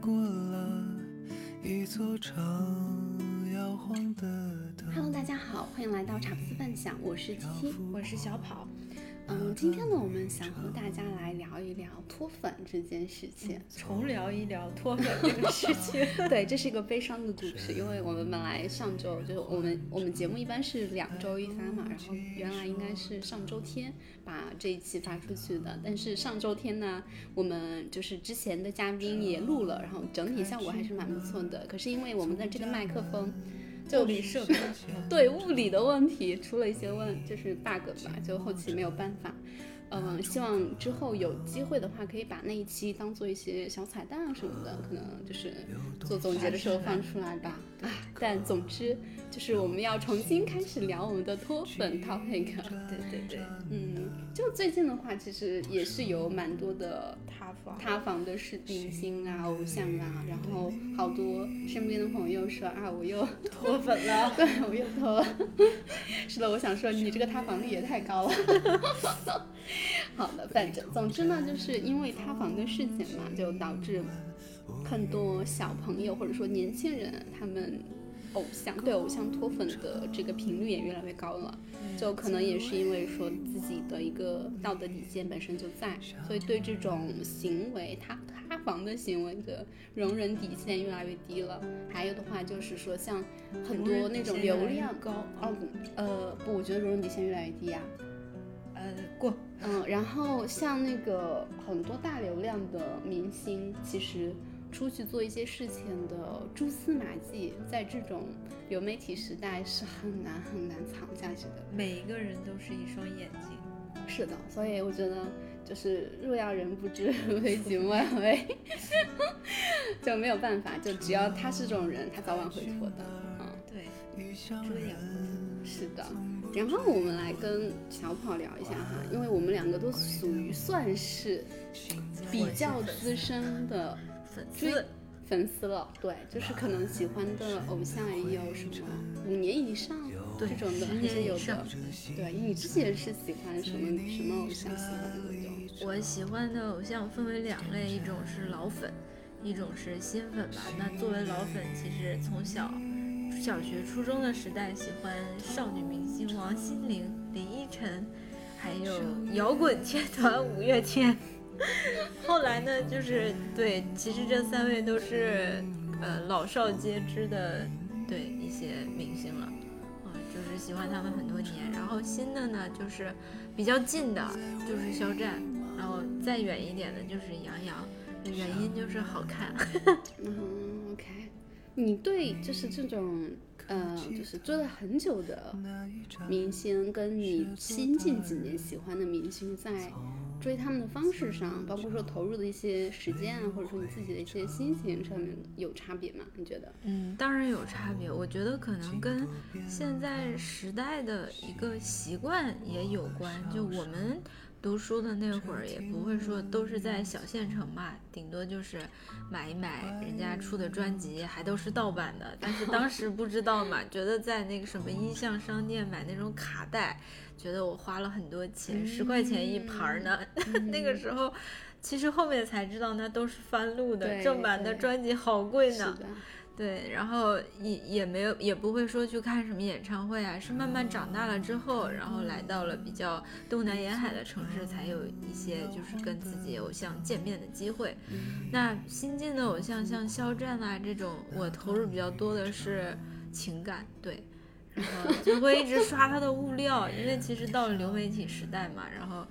过了一座城摇晃的灯。Hello，大家好，欢迎来到茶不思饭想，我是七七。我是小跑。嗯，今天呢，我们想和大家来聊一聊脱粉这件事情。重聊一聊脱粉这个事情。对，这是一个悲伤的故事，因为我们本来上周就是我们我们节目一般是两周一发嘛，然后原来应该是上周天把这一期发出去的，但是上周天呢，我们就是之前的嘉宾也录了，然后整体效果还是蛮不错的，可是因为我们的这个麦克风。就物理设备对物理的问题出了一些问，就是 bug 吧，就后期没有办法。嗯，希望之后有机会的话，可以把那一期当做一些小彩蛋啊什么的，可能就是做总结的时候放出来吧。啊，但总之就是我们要重新开始聊我们的脱粉 topic。对对对，嗯，就最近的话，其实也是有蛮多的塌房塌房的是明星啊、偶像啊，然后好多身边的朋友说啊，我又脱粉了。对，我又脱了。是的，我想说你这个塌房率也太高了。好的，反正总之呢，就是因为塌房的事情嘛，就导致很多小朋友或者说年轻人他们。偶像对偶像脱粉的这个频率也越来越高了，就可能也是因为说自己的一个道德底线本身就在，所以对这种行为他塌房的行为的容忍底线越来越低了。还有的话就是说，像很多那种流量高哦，呃不，我觉得容忍底线越来越低啊。呃，过。嗯，然后像那个很多大流量的明星，其实。出去做一些事情的蛛丝马迹，在这种流媒体时代是很难很难藏下去的。每一个人都是一双眼睛。是的，所以我觉得就是若要人不知，为己莫 为，就没有办法。就只要他是这种人，他早晚会脱的。嗯，对，遮掩不是的。然后我们来跟小跑聊一下哈，因为我们两个都属于算是比较资深的。粉丝粉丝了，对，就是可能喜欢的偶像也有什么五年以上这种的，还是有的。对，你之前是喜欢什么什么偶像喜欢的那种？我喜欢的偶像分为两类，一种是老粉，一种是新粉吧。那作为老粉，其实从小小学、初中的时代喜欢少女明星王心凌、林依晨，还有摇滚天团五月天。后来呢，就是对，其实这三位都是呃老少皆知的对一些明星了，嗯、就是喜欢他们很多年。然后新的呢，就是比较近的，就是肖战，然后再远一点的就是杨洋，原因就是好看。嗯，OK，你对就是这种。呃，就是追了很久的明星，跟你新近几年喜欢的明星，在追他们的方式上，包括说投入的一些时间啊，或者说你自己的一些心情上面有差别吗？你觉得？嗯，当然有差别。我觉得可能跟现在时代的一个习惯也有关。就我们读书的那会儿，也不会说都是在小县城嘛，顶多就是买一买人家出的专辑，还都是盗版的。但是当时不知道。嘛，觉得在那个什么音像商店买那种卡带，觉得我花了很多钱，十、嗯、块钱一盘呢。嗯、那个时候，其实后面才知道那都是翻录的，正版的专辑好贵呢。对，然后也也没有，也不会说去看什么演唱会啊，是慢慢长大了之后，然后来到了比较东南沿海的城市，才有一些就是跟自己偶像见面的机会。那新晋的偶像像肖战啊这种，我投入比较多的是。情感对，然后就会一直刷他的物料，因为其实到了流媒体时代嘛，然后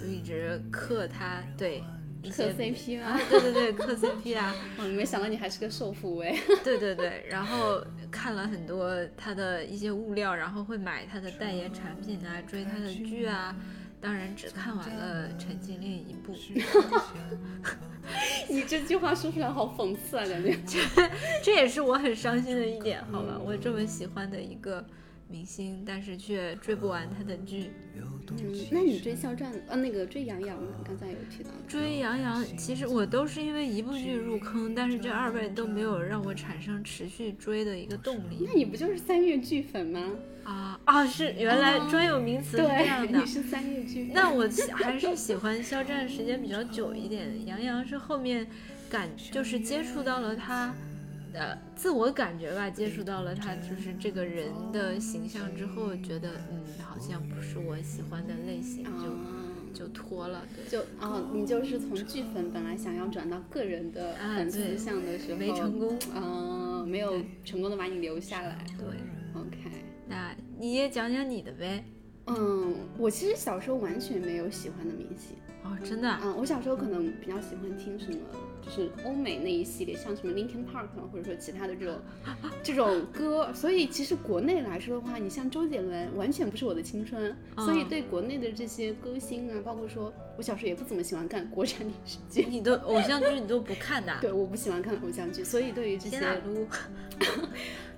就一直磕他，对，磕 CP 吗，对对对，磕 CP 啊，我没想到你还是个瘦腹哎，对 对对，然后看了很多他的一些物料，然后会买他的代言产品啊，追他的剧啊，当然只看完了陈情令一部。你这句话说出来好讽刺啊，感觉。这也是我很伤心的一点，好吧？我这么喜欢的一个明星，但是却追不完他的剧。嗯，那你追肖战啊？那个追杨洋，刚才有提到。追杨洋，其实我都是因为一部剧入坑，但是这二位都没有让我产生持续追的一个动力。那你不就是三月剧粉吗？啊啊，是原来专有名词是这样的。你是三月剧粉。那我还是喜欢肖战时间比较久一点，杨洋是后面感就是接触到了他，呃，自我感觉吧，接触到了他就是这个人的形象之后，觉得嗯，好像不是我喜欢的类型，就啊就脱了，对，就哦，你就是从剧粉本来想要转到个人的啊粉丝对向的时候，没成功。嗯，没有成功的把你留下来。对，OK，那你也讲讲你的呗。嗯，我其实小时候完全没有喜欢的明星。哦，真的啊，嗯，我小时候可能比较喜欢听什么，就是欧美那一系列，像什么 Linkin Park 啊或者说其他的这种这种歌。所以其实国内来说的话，你像周杰伦，完全不是我的青春。所以嗯对国内的这些歌星啊，包括说我小时候也不怎么喜欢看国产电视剧。你的偶像剧你都不看的啊？对，我不喜欢看偶像剧，所以对于这些，撸，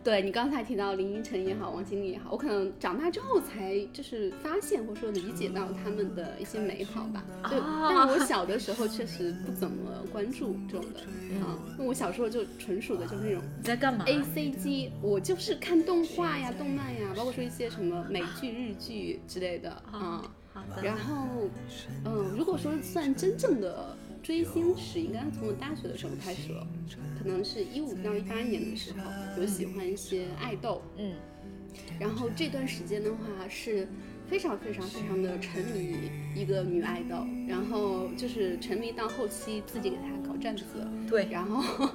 对你刚才提到林依晨也好，王心凌也好，我可能长大之后才就是发现或者说理解到他们的一些美好吧。就，啊但我小的时候确实不怎么关注这种的，啊，那我小时候就纯属的就是那种你在干嘛？A C G，我就是看动画呀、动漫呀，包括说一些什么美剧、日剧之类的啊。好的，然后，嗯，如果说算真正的追星史，应该从我大学的时候开始了，可能是一五到一八年的时候，有喜欢一些爱豆，嗯，然后这段时间的话是非常非常非常的沉迷一个女爱豆，然后就是沉迷到后期自己给她搞站子，对，然后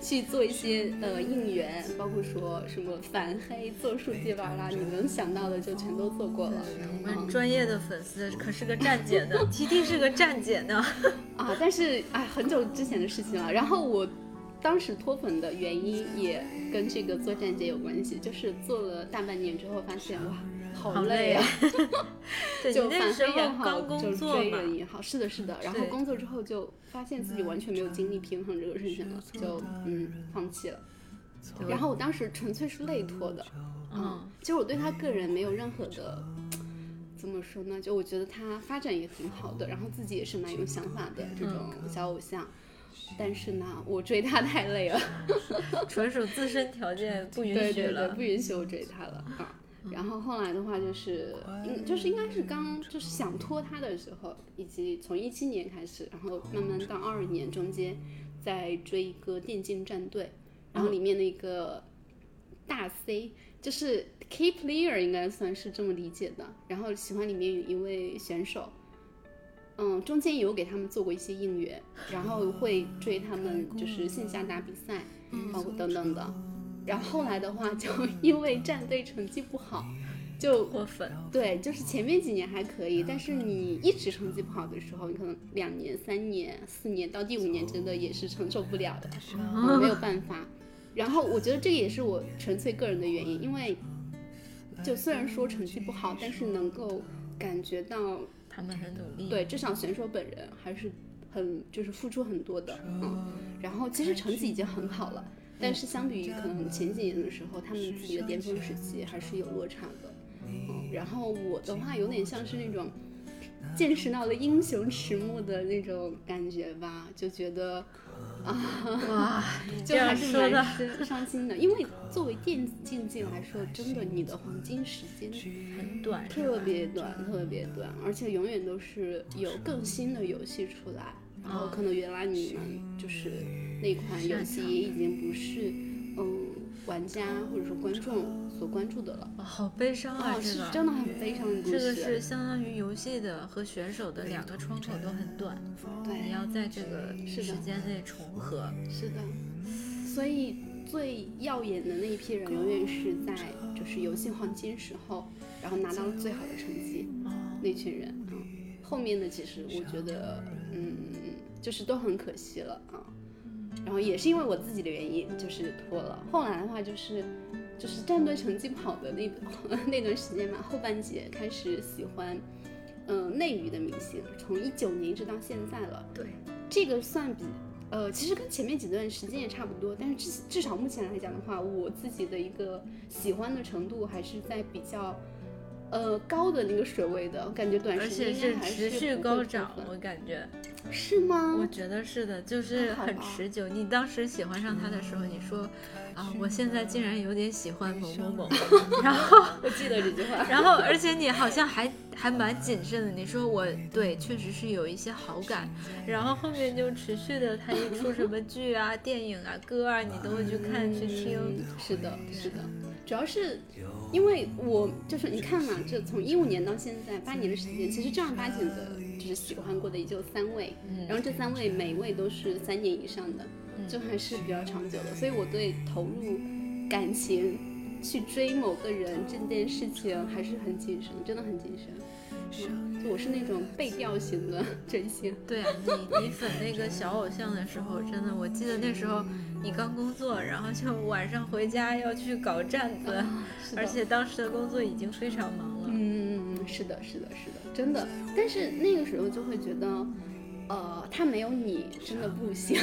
去做一些呃应援，包括说什么反黑、做数据板啦，你能想到的就全都做过了。我们专业的粉丝可是个站姐呢，T T 是个站姐呢。啊，但是哎，很久之前的事情了。然后我当时脱粉的原因也跟这个做站姐有关系，就是做了大半年之后，发现哇，好好累啊！就反黑也好，刚就工作嘛，追人也好，是的，是的。然后工作之后就发现自己完全没有精力平衡这个事情了，就嗯放弃了。然后我当时纯粹是累脱的，嗯，其实我对他个人没有任何的，怎么说呢？就我觉得他发展也挺好的，然后自己也是蛮有想法的这种小偶像。但是呢，我追他太累了，纯属自身条件不允许对对对，了不。允许我追他了啊。然后后来的话就是，应就是应该是刚就是想拖他的时候，以及从一七年开始，然后慢慢到二二年中间，在追一个电竞战队，然后里面的一个大 C 就是 key player 应该算是这么理解的，然后喜欢里面有一位选手。嗯，中间有给他们做过一些应援，然后会追他们，就是线下打比赛，包括等等的。然后后来的话，就 因为战队成绩不好，就过分，对，就是前面几年还可以，但是你一直成绩不好的时候，你可能两年、三年、四年到第五年，真的也是承受不了的，嗯、没有办法。然后我觉得这个也是我纯粹个人的原因，因为就虽然说成绩不好，但是能够感觉到，他们很努力。对，至少选手本人还是很就是付出很多的，嗯。然后其实成绩已经很好了。但是相比于可能前几年的时候，他们自己的巅峰时期还是有落差的。嗯，然后我的话有点像是那种见识到了英雄迟暮的那种感觉吧，就觉得啊，哇，就还是说的蛮伤伤心的。因为作为电子竞技来说，真的你的黄金时间很短，特别短，特别短，而且永远都是有更新的游戏出来，然后可能原来你们就是。那款游戏也已经不是嗯玩家或者说观众所关注的了。哦、好悲伤啊！哦，这个是真的很悲伤的故事。这个是相当于游戏的和选手的两个窗口都很短，对，你要在这个时间内重合。是的，所以最耀眼的那一批人，永远是在就是游戏黄金时候，然后拿到了最好的成绩。哦，那群人，嗯，后面的其实我觉得，嗯，就是都很可惜了啊。然后也是因为我自己的原因，就是拖了。后来的话就是，就是战队成绩不好的那 那段时间嘛，后半截开始喜欢，嗯、呃，内娱的明星，从一九年一直到现在了。对，这个算比，呃，其实跟前面几段时间也差不多，但是至至少目前来讲的话，我自己的一个喜欢的程度还是在比较，呃高的那个水位的，感觉短而时间且是持续高涨，我感觉。是吗？我觉得是的，就是很持久。你当时喜欢上他的时候，你说啊，我现在竟然有点喜欢某某某，然后 我记得这句话。然后而且你好像还还蛮谨慎的，你说我对确实是有一些好感，然后后面就持续的，他一出什么剧啊、电影啊、歌啊，你都会去看去听。嗯是的，是的，主要是因为我就是你看嘛，这从一五年到现在八年的时间，其实正儿八经的，就是喜欢过的也就三位，嗯然后这三位每位都是三年以上的，就还是比较长久的，所以我对投入感情去追某个人这件事情还是很谨慎，真的很谨慎。嗯，就我是那种被调型的 真心，对啊，你 你粉那个小偶像的时候，真的，我记得那时候你刚工作，然后就晚上回家要去搞站子，而且当时的工作已经非常忙了。嗯嗯嗯，是的，是的，是的，真的。但是那个时候就会觉得，呃，他没有你真的不行。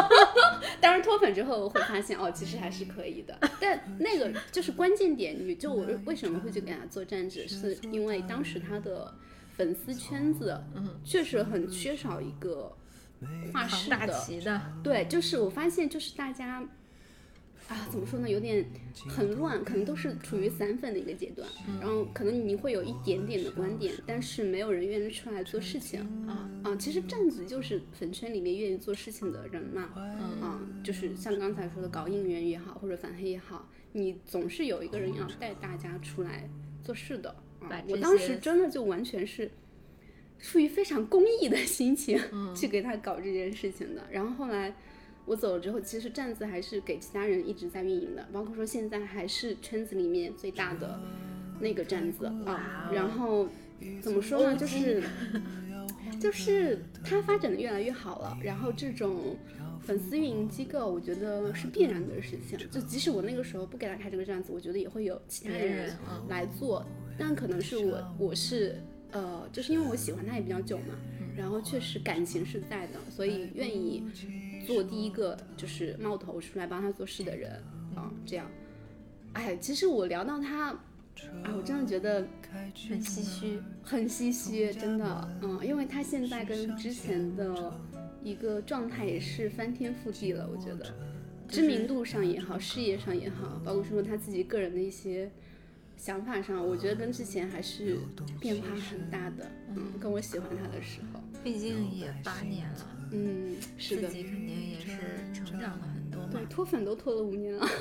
当然脱粉之后会发现，哦，其实还是可以的。但那个就是关键点，你就我为什么会去给他做站子，是因为当时他的粉丝圈子，嗯，确实很缺少一个画师大室的。旗的，对，就是我发现，就是大家啊，怎么说呢，有点很乱，可能都是处于散粉的一个阶段，然后可能你会有一点点的观点，但是没有人愿意出来做事情啊啊。其实站子就是粉圈里面愿意做事情的人嘛，嗯啊，就是像刚才说的搞应援也好，或者反黑也好，你总是有一个人要带大家出来做事的。啊我当时真的就完全是出于非常公益的心情、嗯去给他搞这件事情的。然后后来我走了之后，其实站子还是给其他人一直在运营的，包括说现在还是圈子里面最大的那个站子啊哦。然后怎么说呢，就是就是它发展的越来越好了，然后这种。粉丝运营机构，我觉得是必然的事情。就即使我那个时候不给他开这个站子，我觉得也会有其他别人来做。但可能是我，我是呃，就是因为我喜欢他也比较久嘛，然后确实感情是在的，所以愿意做第一个就是冒头出来帮他做事的人啊，这样。哎，其实我聊到他，啊，我真的觉得很唏嘘。很唏嘘，真的，嗯，因为他现在跟之前的一个状态也是翻天覆地了，我觉得，知名度上也好，事业上也好，包括说他自己个人的一些想法上，我觉得跟之前还是变化很大的，嗯，跟我喜欢他的时候，毕竟也八年了，嗯，是的，自己肯定也是成长了很多嘛对，。脱粉都脱了五年了。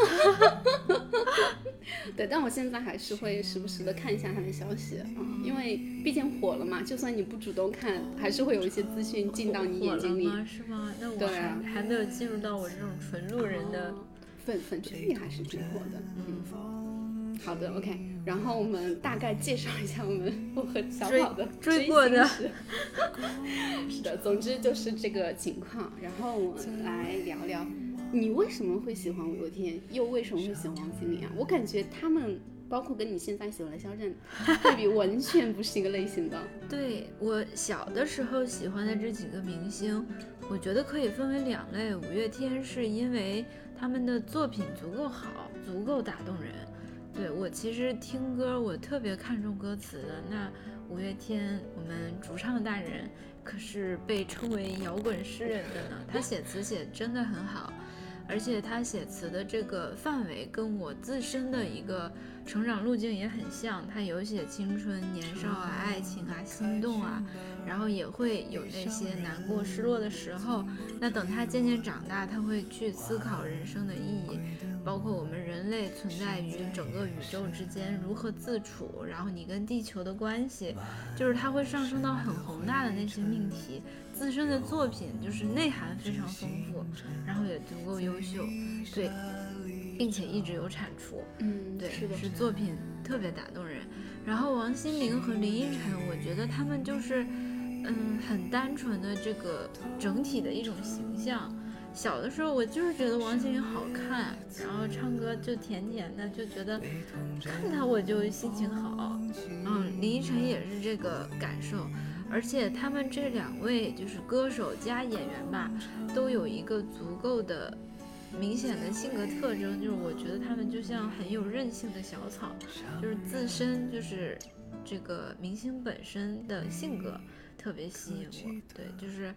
对，但我现在还是会时不时的看一下他的消息因为毕竟火了嘛，就算你不主动看，还是会有一些资讯进到你眼睛里火。是吗？那我还、对啊还没有进入到我这种纯路人的。哦粉粉圈里还是挺火的。嗯，好的，OK。然后我们大概介绍一下我们 我和小追跑的追过的追星史 是的，总之就是这个情况。然后我们来聊聊，你为什么会喜欢五月天，又为什么会喜欢王心凌啊？我感觉他们。包括跟你现在喜欢的肖战 对比，完全不是一个类型的。对我小的时候喜欢的这几个明星，我觉得可以分为两类。五月天是因为他们的作品足够好，足够打动人。对我其实听歌，我特别看重歌词的。那五月天，我们主唱大人可是被称为摇滚诗人的呢。他写词写真的很好，而且他写词的这个范围跟我自身的一个成长路径也很像。他有写青春、年少啊、爱情啊、心动啊，然后也会有那些难过、失落的时候。那等他渐渐长大，他会去思考人生的意义。包括我们人类存在于整个宇宙之间如何自处，然后你跟地球的关系，就是他会上升到很宏大的那些命题。自身的作品就是内涵非常丰富，然后也足够优秀，对，并且一直有产出，嗯，对，是的，是作品特别打动人。然后王心凌和林依晨，我觉得他们就是，嗯，很单纯的这个整体的一种形象。小的时候，我就是觉得王心凌好看，然后唱歌就甜甜的，就觉得看她我就心情好。嗯，林依晨也是这个感受，而且他们这两位就是歌手加演员吧，都有一个足够的明显的性格特征，就是我觉得他们就像很有韧性的小草，就是自身就是这个明星本身的性格特别吸引我。对，就是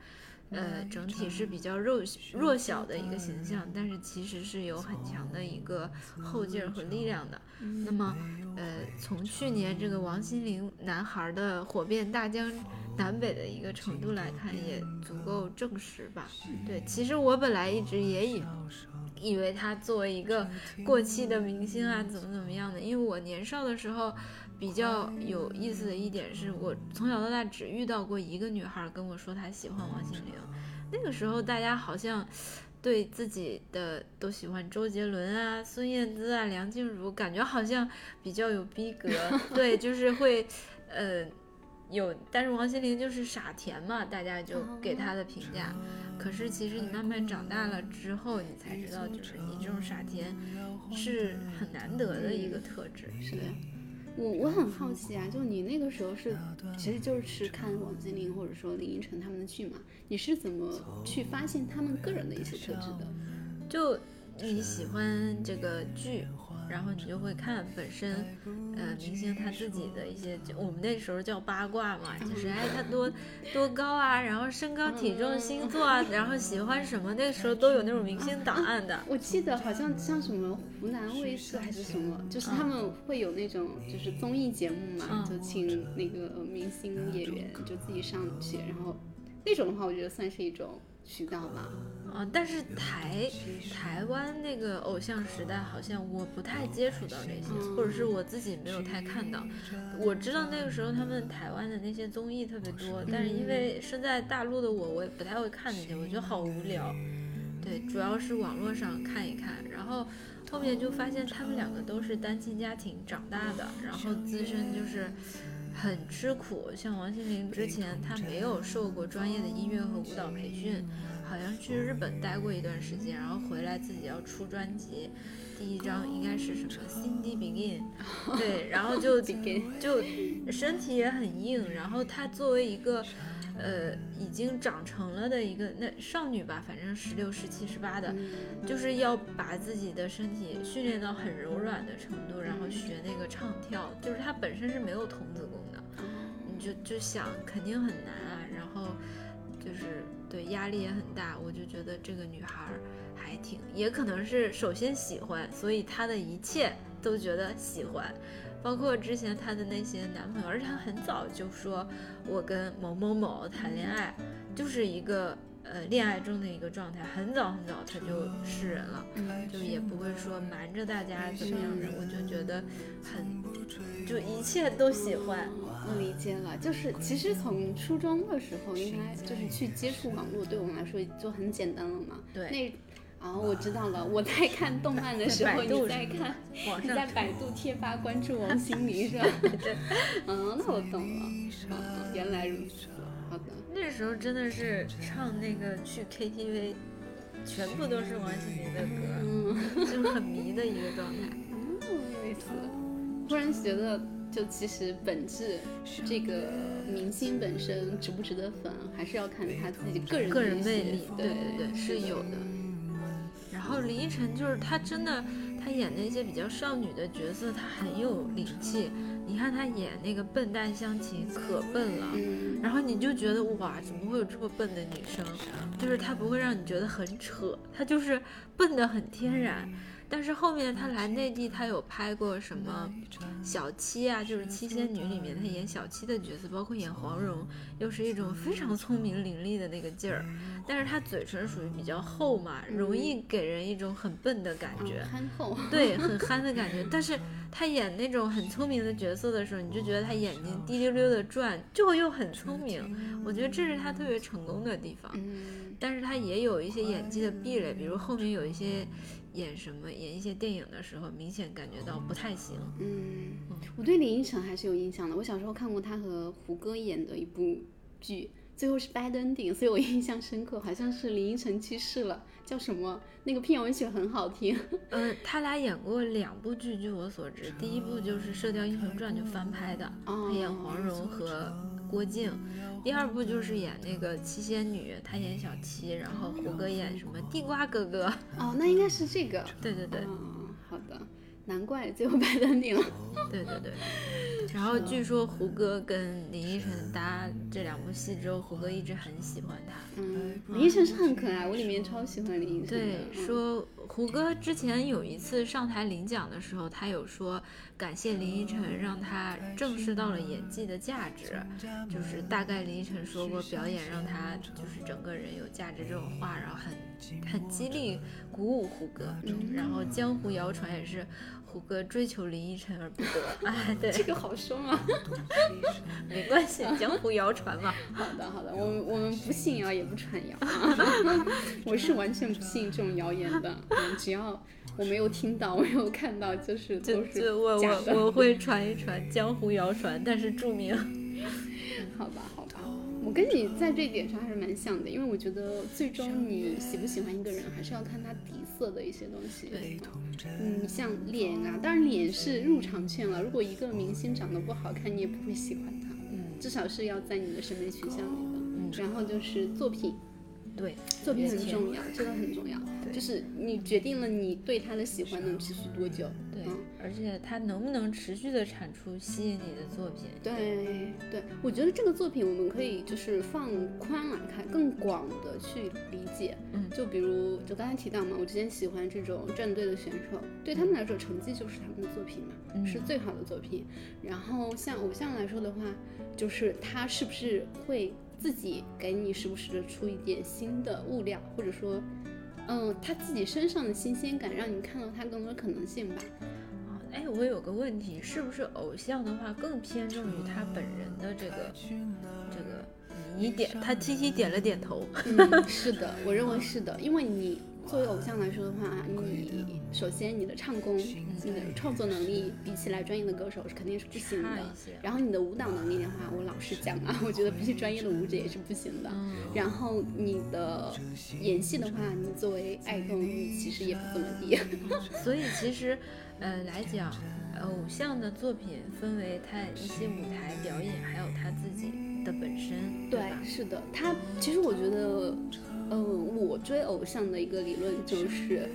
呃整体是比较弱弱小的一个形象，但是其实是有很强的一个后劲儿和力量的。那么呃从去年这个王心凌男孩的火遍大江。南北的一个程度来看，也足够证实吧。对，其实我本来一直也以以为他作为一个过气的明星啊，怎么怎么样的。因为我年少的时候，比较有意思的一点是我从小到大只遇到过一个女孩跟我说她喜欢王心凌。那个时候大家好像对自己的都喜欢周杰伦啊、孙燕姿啊、梁静茹，感觉好像比较有逼格。对，就是会呃。有，但是王心凌就是傻甜嘛，大家就给她的评价。可是其实你慢慢长大了之后，你才知道，就是你这种傻甜是很难得的一个特质。是的，我我很好奇啊，就你那个时候是，其实就是看王心凌或者说林依晨他们的剧嘛，你是怎么去发现他们个人的一些特质的？就你喜欢这个剧。然后你就会看本身，呃，明星他自己的一些，就我们那时候叫八卦嘛，就是哎他多多高啊，然后身高体重星座啊，然后喜欢什么，那个时候都有那种明星档案的。我记得好像像什么湖南卫视还是什么，就是他们会有那种就是综艺节目嘛，就请那个明星演员就自己上去，然后那种的话，我觉得算是一种渠道吧。啊，但是台台湾那个偶像时代，好像我不太接触到这些，或者是我自己没有太看到。我知道那个时候他们台湾的那些综艺特别多，但是因为身在大陆的我，我也不太会看那些，我觉得好无聊。对，主要是网络上看一看，然后后面就发现他们两个都是单亲家庭长大的，然后自身就是很吃苦。像王心凌之前，她没有受过专业的音乐和舞蹈培训。好像去日本待过一段时间，然后回来自己要出专辑，第一张应该是什么《Cindy Begin 》，对，然后就就身体也很硬，然后她作为一个呃已经长成了的一个那少女吧，反正十六、十七、十八的，就是要把自己的身体训练到很柔软的程度，然后学那个唱跳，就是她本身是没有童子功的，你就就想肯定很难啊，然后就是。对，压力也很大，我就觉得这个女孩还挺，也可能是首先喜欢，所以她的一切都觉得喜欢，包括之前她的那些男朋友，而且她很早就说，我跟某某某谈恋爱，就是一个呃恋爱中的一个状态，很早很早她就示人了，就也不会说瞒着大家怎么样的，我就觉得很，就一切都喜欢。我理解了，就是其实从初中的时候，应该就是去接触网络，对我们来说就很简单了嘛。对。那啊，我知道了。我在看动漫的时候，你在看，你在百度贴吧关注王心凌 是吧？对。嗯，那我懂了。嗯，原来如此。好的。那时候真的是唱那个去 KTV，全部都是王心凌的歌，嗯，就很迷的一个状态。嗯，有意思。忽然觉得。就其实本质，这个明星本身值不值得粉，还是要看他自己个人个人魅力。对对对，是有的。然后林依晨就是她真的，她演那些比较少女的角色，她很有灵气。你看她演那个笨蛋湘琴，可笨了。然后你就觉得哇，怎么会有这么笨的女生？就是她不会让你觉得很扯，她就是笨的很天然。但是后面他来内地，他有拍过什么小七啊，就是七仙女里面他演小七的角色，包括演黄蓉，又是一种非常聪明伶俐的那个劲儿。但是他嘴唇属于比较厚嘛，容易给人一种很笨的感觉，憨厚，对，很憨的感觉。但是他演那种很聪明的角色的时候，你就觉得他眼睛滴溜溜的转，就又很聪明。我觉得这是他特别成功的地方。但是他也有一些演技的壁垒，比如后面有一些。演什么演一些电影的时候，明显感觉到不太行。嗯，我对林依晨还是有印象的。我小时候看过她和胡歌演的一部剧，最后是 bad ending，所以我印象深刻。好像是林依晨去世了，叫什么？那个片尾曲很好听。嗯，他俩演过两部剧，据我所知，第一部就是《射雕英雄传》就翻拍的，他演黄蓉和郭靖，第二部就是演那个七仙女，他演小七，然后胡歌演什么地瓜哥哥。哦，那应该是这个。对对对，嗯，好的，难怪最后白登顶了。对对对。然后据说胡歌跟林依晨搭这两部戏之后，胡歌一直很喜欢他。嗯，林依晨是很可爱，我里面超喜欢林依晨的。对，说胡歌之前有一次上台领奖的时候，他有说感谢林依晨，让他正视到了演技的价值。就是大概林依晨说过，表演让他就是整个人有价值这种话，然后很很激励鼓舞胡歌。嗯然后江湖谣传也是。胡歌追求林依晨而不得，哎，对，这个好凶啊！没关系，江湖谣传嘛。好的，好的，我们我们不信谣也不传谣，我是完全不信这种谣言的。只要我没有听到，我没有看到，就是都是我我我会传一传江湖谣传，但是注明。好吧，好吧。我跟你在这一点上还是蛮像的，因为我觉得最终你喜不喜欢一个人，还是要看他底色的一些东西。对，嗯，像脸啊，当然脸是入场券了。如果一个明星长得不好看，你也不会喜欢他。嗯，至少是要在你的审美取向里的。嗯，然后就是作品。对，作品很重要，真的很重要。就是你决定了你对他的喜欢能持续多久。对，而且他能不能持续的产出吸引你的作品。对对，我觉得这个作品我们可以就是放宽来看，更广的去理解。嗯，就比如就刚才提到嘛，我之前喜欢这种战队的选手，对他们来说成绩就是他们的作品嘛，是最好的作品。然后像偶像来说的话，就是他是不是会。自己给你时不时的出一点新的物料，或者说，嗯，他自己身上的新鲜感，让你看到他更多可能性吧。啊，哎，我有个问题，是不是偶像的话更偏重于他本人的这个这个？你点，他 T T 点了点头。嗯，是的，我认为是的，因为你。作为偶像来说的话，你首先你的唱功、你的创作能力比起来专业的歌手是肯定是不行的。然后你的舞蹈能力的话，我老实讲啊，我觉得比起专业的舞者也是不行的。然后你的演戏的话，你作为爱豆，你其实也不怎么地。所以其实，呃，来讲，偶像的作品分为他一些舞台表演，还有他自己的本身。对，是的，他其实我觉得。嗯，我追偶像的一个理论就是，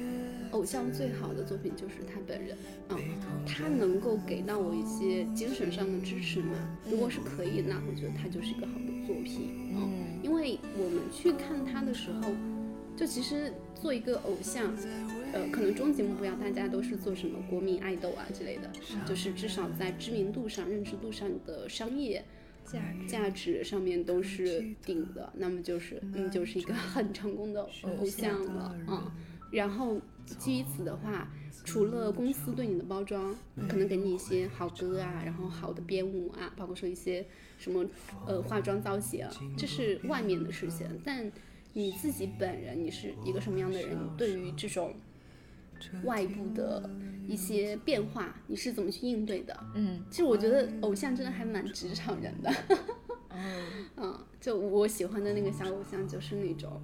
偶像最好的作品就是他本人。嗯，他能够给到我一些精神上的支持嘛？如果是可以，那我觉得他就是一个好的作品。嗯，因为我们去看他的时候，就其实做一个偶像，呃，可能终极目标大家都是做什么国民爱豆啊之类的，就是至少在知名度上、认知度上的商业。价价值上面都是顶的，那么就是你，就是一个很成功的偶像了啊。然后基于此的话，除了公司对你的包装，可能给你一些好歌啊，然后好的编舞啊，包括说一些什么呃化妆造型，这是外面的事情。但你自己本人，你是一个什么样的人？对于这种。外部的一些变化，你是怎么去应对的？嗯，其实我觉得偶像真的还蛮职场人的。嗯，就我喜欢的那个小偶像，就是那种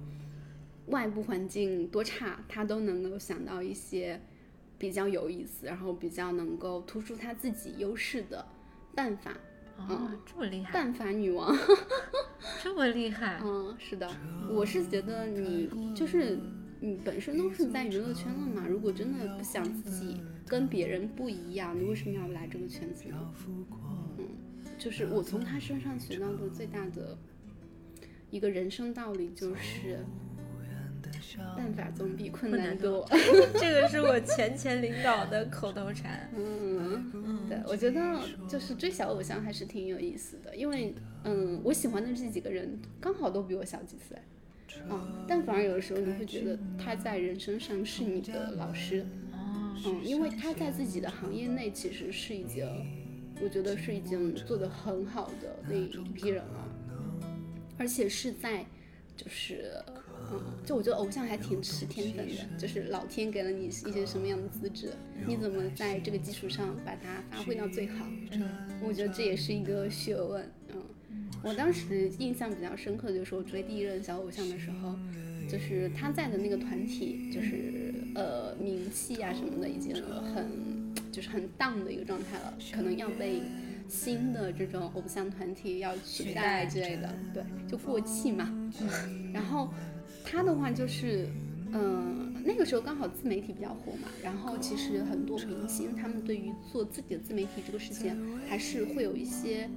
外部环境多差，他都能够想到一些比较有意思，然后比较能够突出他自己优势的办法。啊，这么厉害！办法女王，这么厉害。嗯，是的，我是觉得你就是。你本身都是在娱乐圈了嘛，如果真的不想自己跟别人不一样，你为什么要来这个圈子呢？嗯，就是我从他身上学到的最大的一个人生道理就是，办法总比困难多。这个是我前前领导的口头禅。嗯，对，我觉得就是追小偶像还是挺有意思的，因为嗯，我喜欢的这几个人刚好都比我小几岁。啊，但反而有的时候你会觉得他在人生上是你的老师，嗯，因为他在自己的行业内其实是已经，我觉得是已经做得很好的那一批人了，而且是在，就是，嗯，就我觉得偶像还挺吃天分的，就是老天给了你一些什么样的资质，你怎么在这个基础上把它发挥到最好，嗯，我觉得这也是一个学问，嗯。我当时印象比较深刻，就是我追第一任小偶像的时候，就是他在的那个团体，就是呃名气啊什么的已经很就是很荡的一个状态了，可能要被新的这种偶像团体要取取代代之类的，对，就过气嘛。嗯，然后他的话就是，嗯、那个时候刚好自媒体比较火嘛，然后其实很多明星他们对于做自己的自媒体这个事情还是会有一些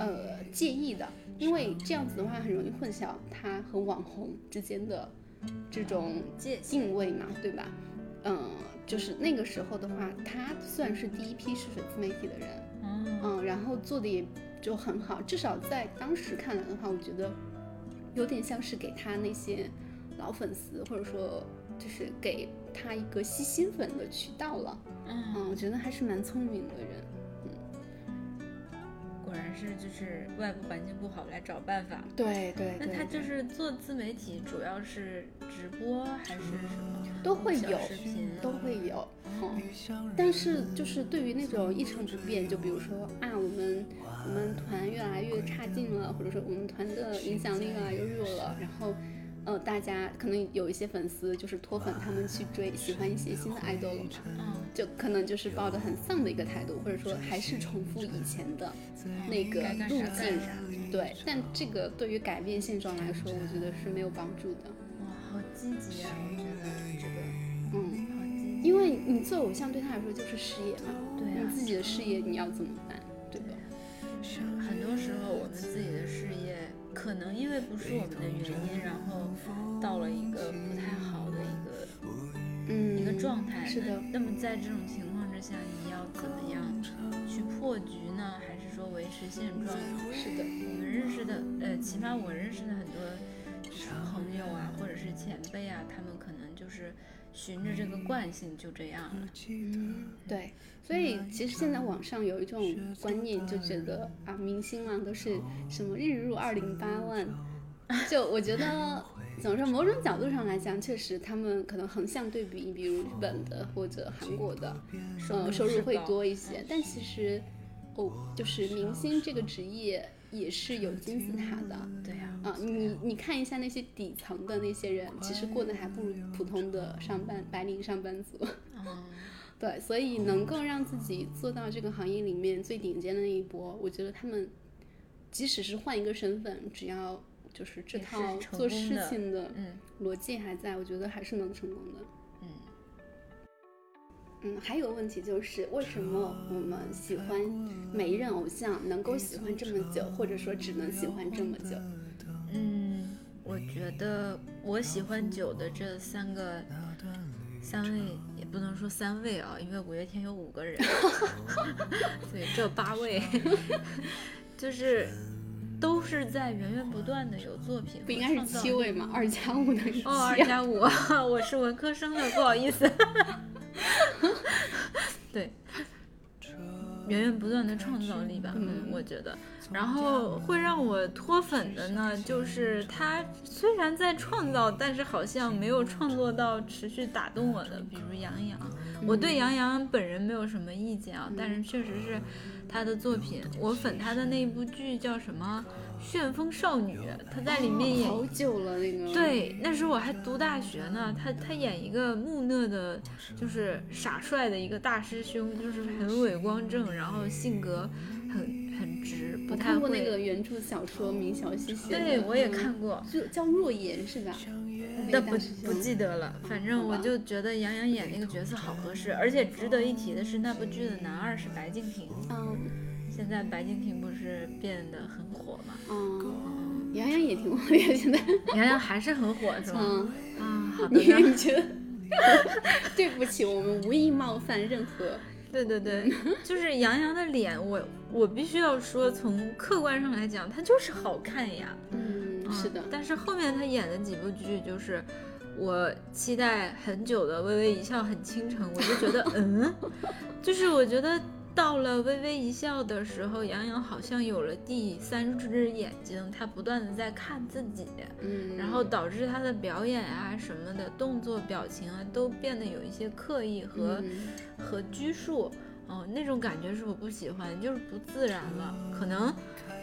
呃介意的，因为这样子的话很容易混淆他和网红之间的这种定位嘛，对吧？嗯，就是那个时候的话，他算是第一批试水自媒体的人，嗯嗯，然后做的也就很好，至少在当时看来的话，我觉得有点像是给他那些老粉丝，或者说就是给他一个吸新粉的渠道了。嗯，嗯，我觉得还是蛮聪明的人。果然是就是外部环境不好来找办法。对对那他就是做自媒体，主要是直播还是什么？都会有视频啊都会有，嗯，但是就是对于那种一成不变，就比如说啊，我们我们团越来越差劲了，或者说我们团的影响力越来越弱了，然后呃，大家可能有一些粉丝就是脱粉，他们去追喜欢一些新的 idol 了嘛，嗯，就可能就是抱着很丧的一个态度，或者说还是重复以前的那个路径对，但这个对于改变现状来说，我觉得是没有帮助的，哇，好积极啊！我觉得这个嗯。好积极。因为你做偶像对他来说就是事业嘛，对啊你自己的事业你要怎么办，对吧？很多时候我们自己的事业，可能因为不是我们的原因，然后到了一个不太好的一个嗯，一个状态。是的，那。那么在这种情况之下，你要怎么样去破局呢？还是说维持现状？是的，我们认识的，呃，起码我认识的很多就是朋友啊，或者是前辈啊，他们循着这个惯性就这样了。嗯，对。所以其实现在网上有一种观念，就觉得啊，明星嘛都是什么日入二零八万，就我觉得怎么说，某种角度上来讲，确实他们可能横向对比，比如日本的或者韩国的，呃，收入会多一些。但其实，哦，就是明星这个职业也是有金字塔的。对呀、啊，你你看一下那些底层的那些人，其实过得还不如普通的上班白领上班族。嗯，对，所以能够让自己做到这个行业里面最顶尖的那一波，我觉得他们即使是换一个身份，只要就是这套做事情的嗯逻辑还在，我觉得还是能成功的。嗯，嗯，还有个问题就是，为什么我们喜欢每一任偶像能够喜欢这么久，或者说只能喜欢这么久？嗯，我觉得我喜欢久的这三个三位，也不能说三位啊，因为五月天有五个人，对，只有八位，就是都是在源源不断的有作品，不应该是七位吗？二加五等于七、哦，二啊。加五，我是文科生的，不好意思。对，源源不断的创造力吧，嗯，我觉得。然后会让我脱粉的呢，就是他虽然在创造，但是好像没有创作到持续打动我的，比如杨洋。我对杨洋本人没有什么意见啊，但是确实是他的作品，我粉他的那部剧叫什么《旋风少女》，她在里面演好久了那个。对，那时候我还读大学呢，她她演一个木讷的，就是傻帅的一个大师兄，就是很伟光正，然后性格很很直，不太我看过那。个原著小说明晓溪写的，对，我也嗯看过，就叫若言是吧？那但不不记得了。反正我就觉得杨洋演那个角色好合适，而且值得一提的是，那部剧的男二是白敬亭。嗯现在白敬亭不是变得很火吗？嗯，杨洋也挺火的呀，现在。杨洋还是很火，是吗？嗯，啊，好的你。你觉得？对不起，我们无意冒犯任何。对对对，就是杨洋的脸，我我必须要说，从客观上来讲，他就是好看呀。嗯，嗯是的。但是后面他演的几部剧，就是我期待很久的《微微一笑很倾城》，我就觉得，嗯，就是我觉得到了《微微一笑》的时候，杨洋好像有了第三只眼睛，他不断的在看自己，嗯，然后导致他的表演啊什么的动作、表情啊都变得有一些刻意和。嗯和拘束，哦，那种感觉是我不喜欢，就是不自然了。可能，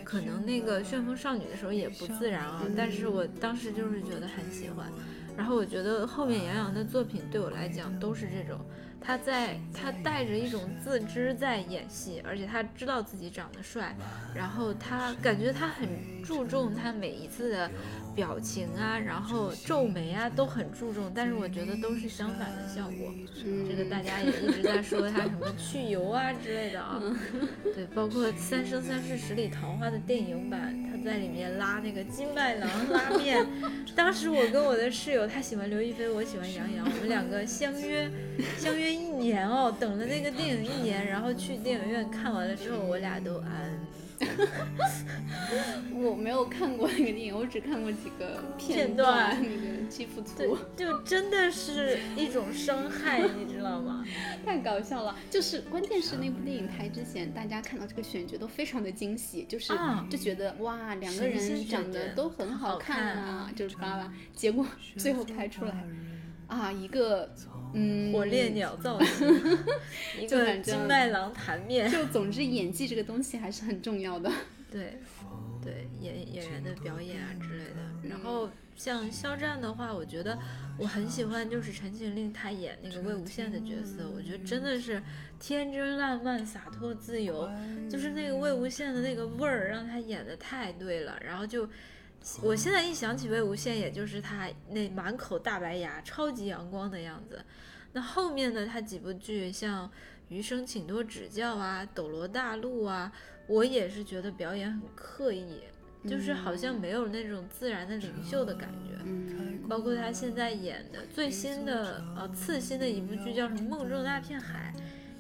可能那个旋风少女的时候也不自然啊，但是我当时就是觉得很喜欢。然后我觉得后面杨洋的作品对我来讲都是这种他在他带着一种自知在演戏，而且他知道自己长得帅，然后他感觉他很注重他每一次的表情啊，然后皱眉啊都很注重，但是我觉得都是相反的效果。这个大家也一直在说他什么去油啊之类的啊，对，包括《三生三世十里桃花》的电影版，他在里面拉那个金麦郎 拉面。当时我跟我的室友，他喜欢刘亦菲，我喜欢杨洋，我们两个相约相约一年哦，等了那个电影一年，然后去电影院看完了之后，我俩都安。我没有看过那个电影，我只看过几个片段，那个肌肤图，就真的是一种伤害，你知道吗？太搞笑了。就是关键是那部电影拍之前，大家看到这个选角都非常的惊喜，就是就觉得哇，两个人长得都很好看啊，就是巴拉巴拉。结果最后拍出来，啊，一个嗯火烈鸟造型，一个金麦郎弹面，就总之演技这个东西还是很重要的。对，对演演员的表演啊之类的。然后像肖战的话，我觉得我很喜欢，就是陈情令他演那个魏无羡的角色，我觉得真的是天真烂漫、洒脱自由，就是那个魏无羡的那个味儿，让他演的太对了。然后就，我现在一想起魏无羡，也就是他那满口大白牙、超级阳光的样子。那后面的他几部剧，像《余生，请多指教》啊，《斗罗大陆》啊。我也是觉得表演很刻意，就是好像没有那种自然的领袖的感觉。嗯，包括他现在演的最新的呃次新的一部剧叫什么《梦中那片海》，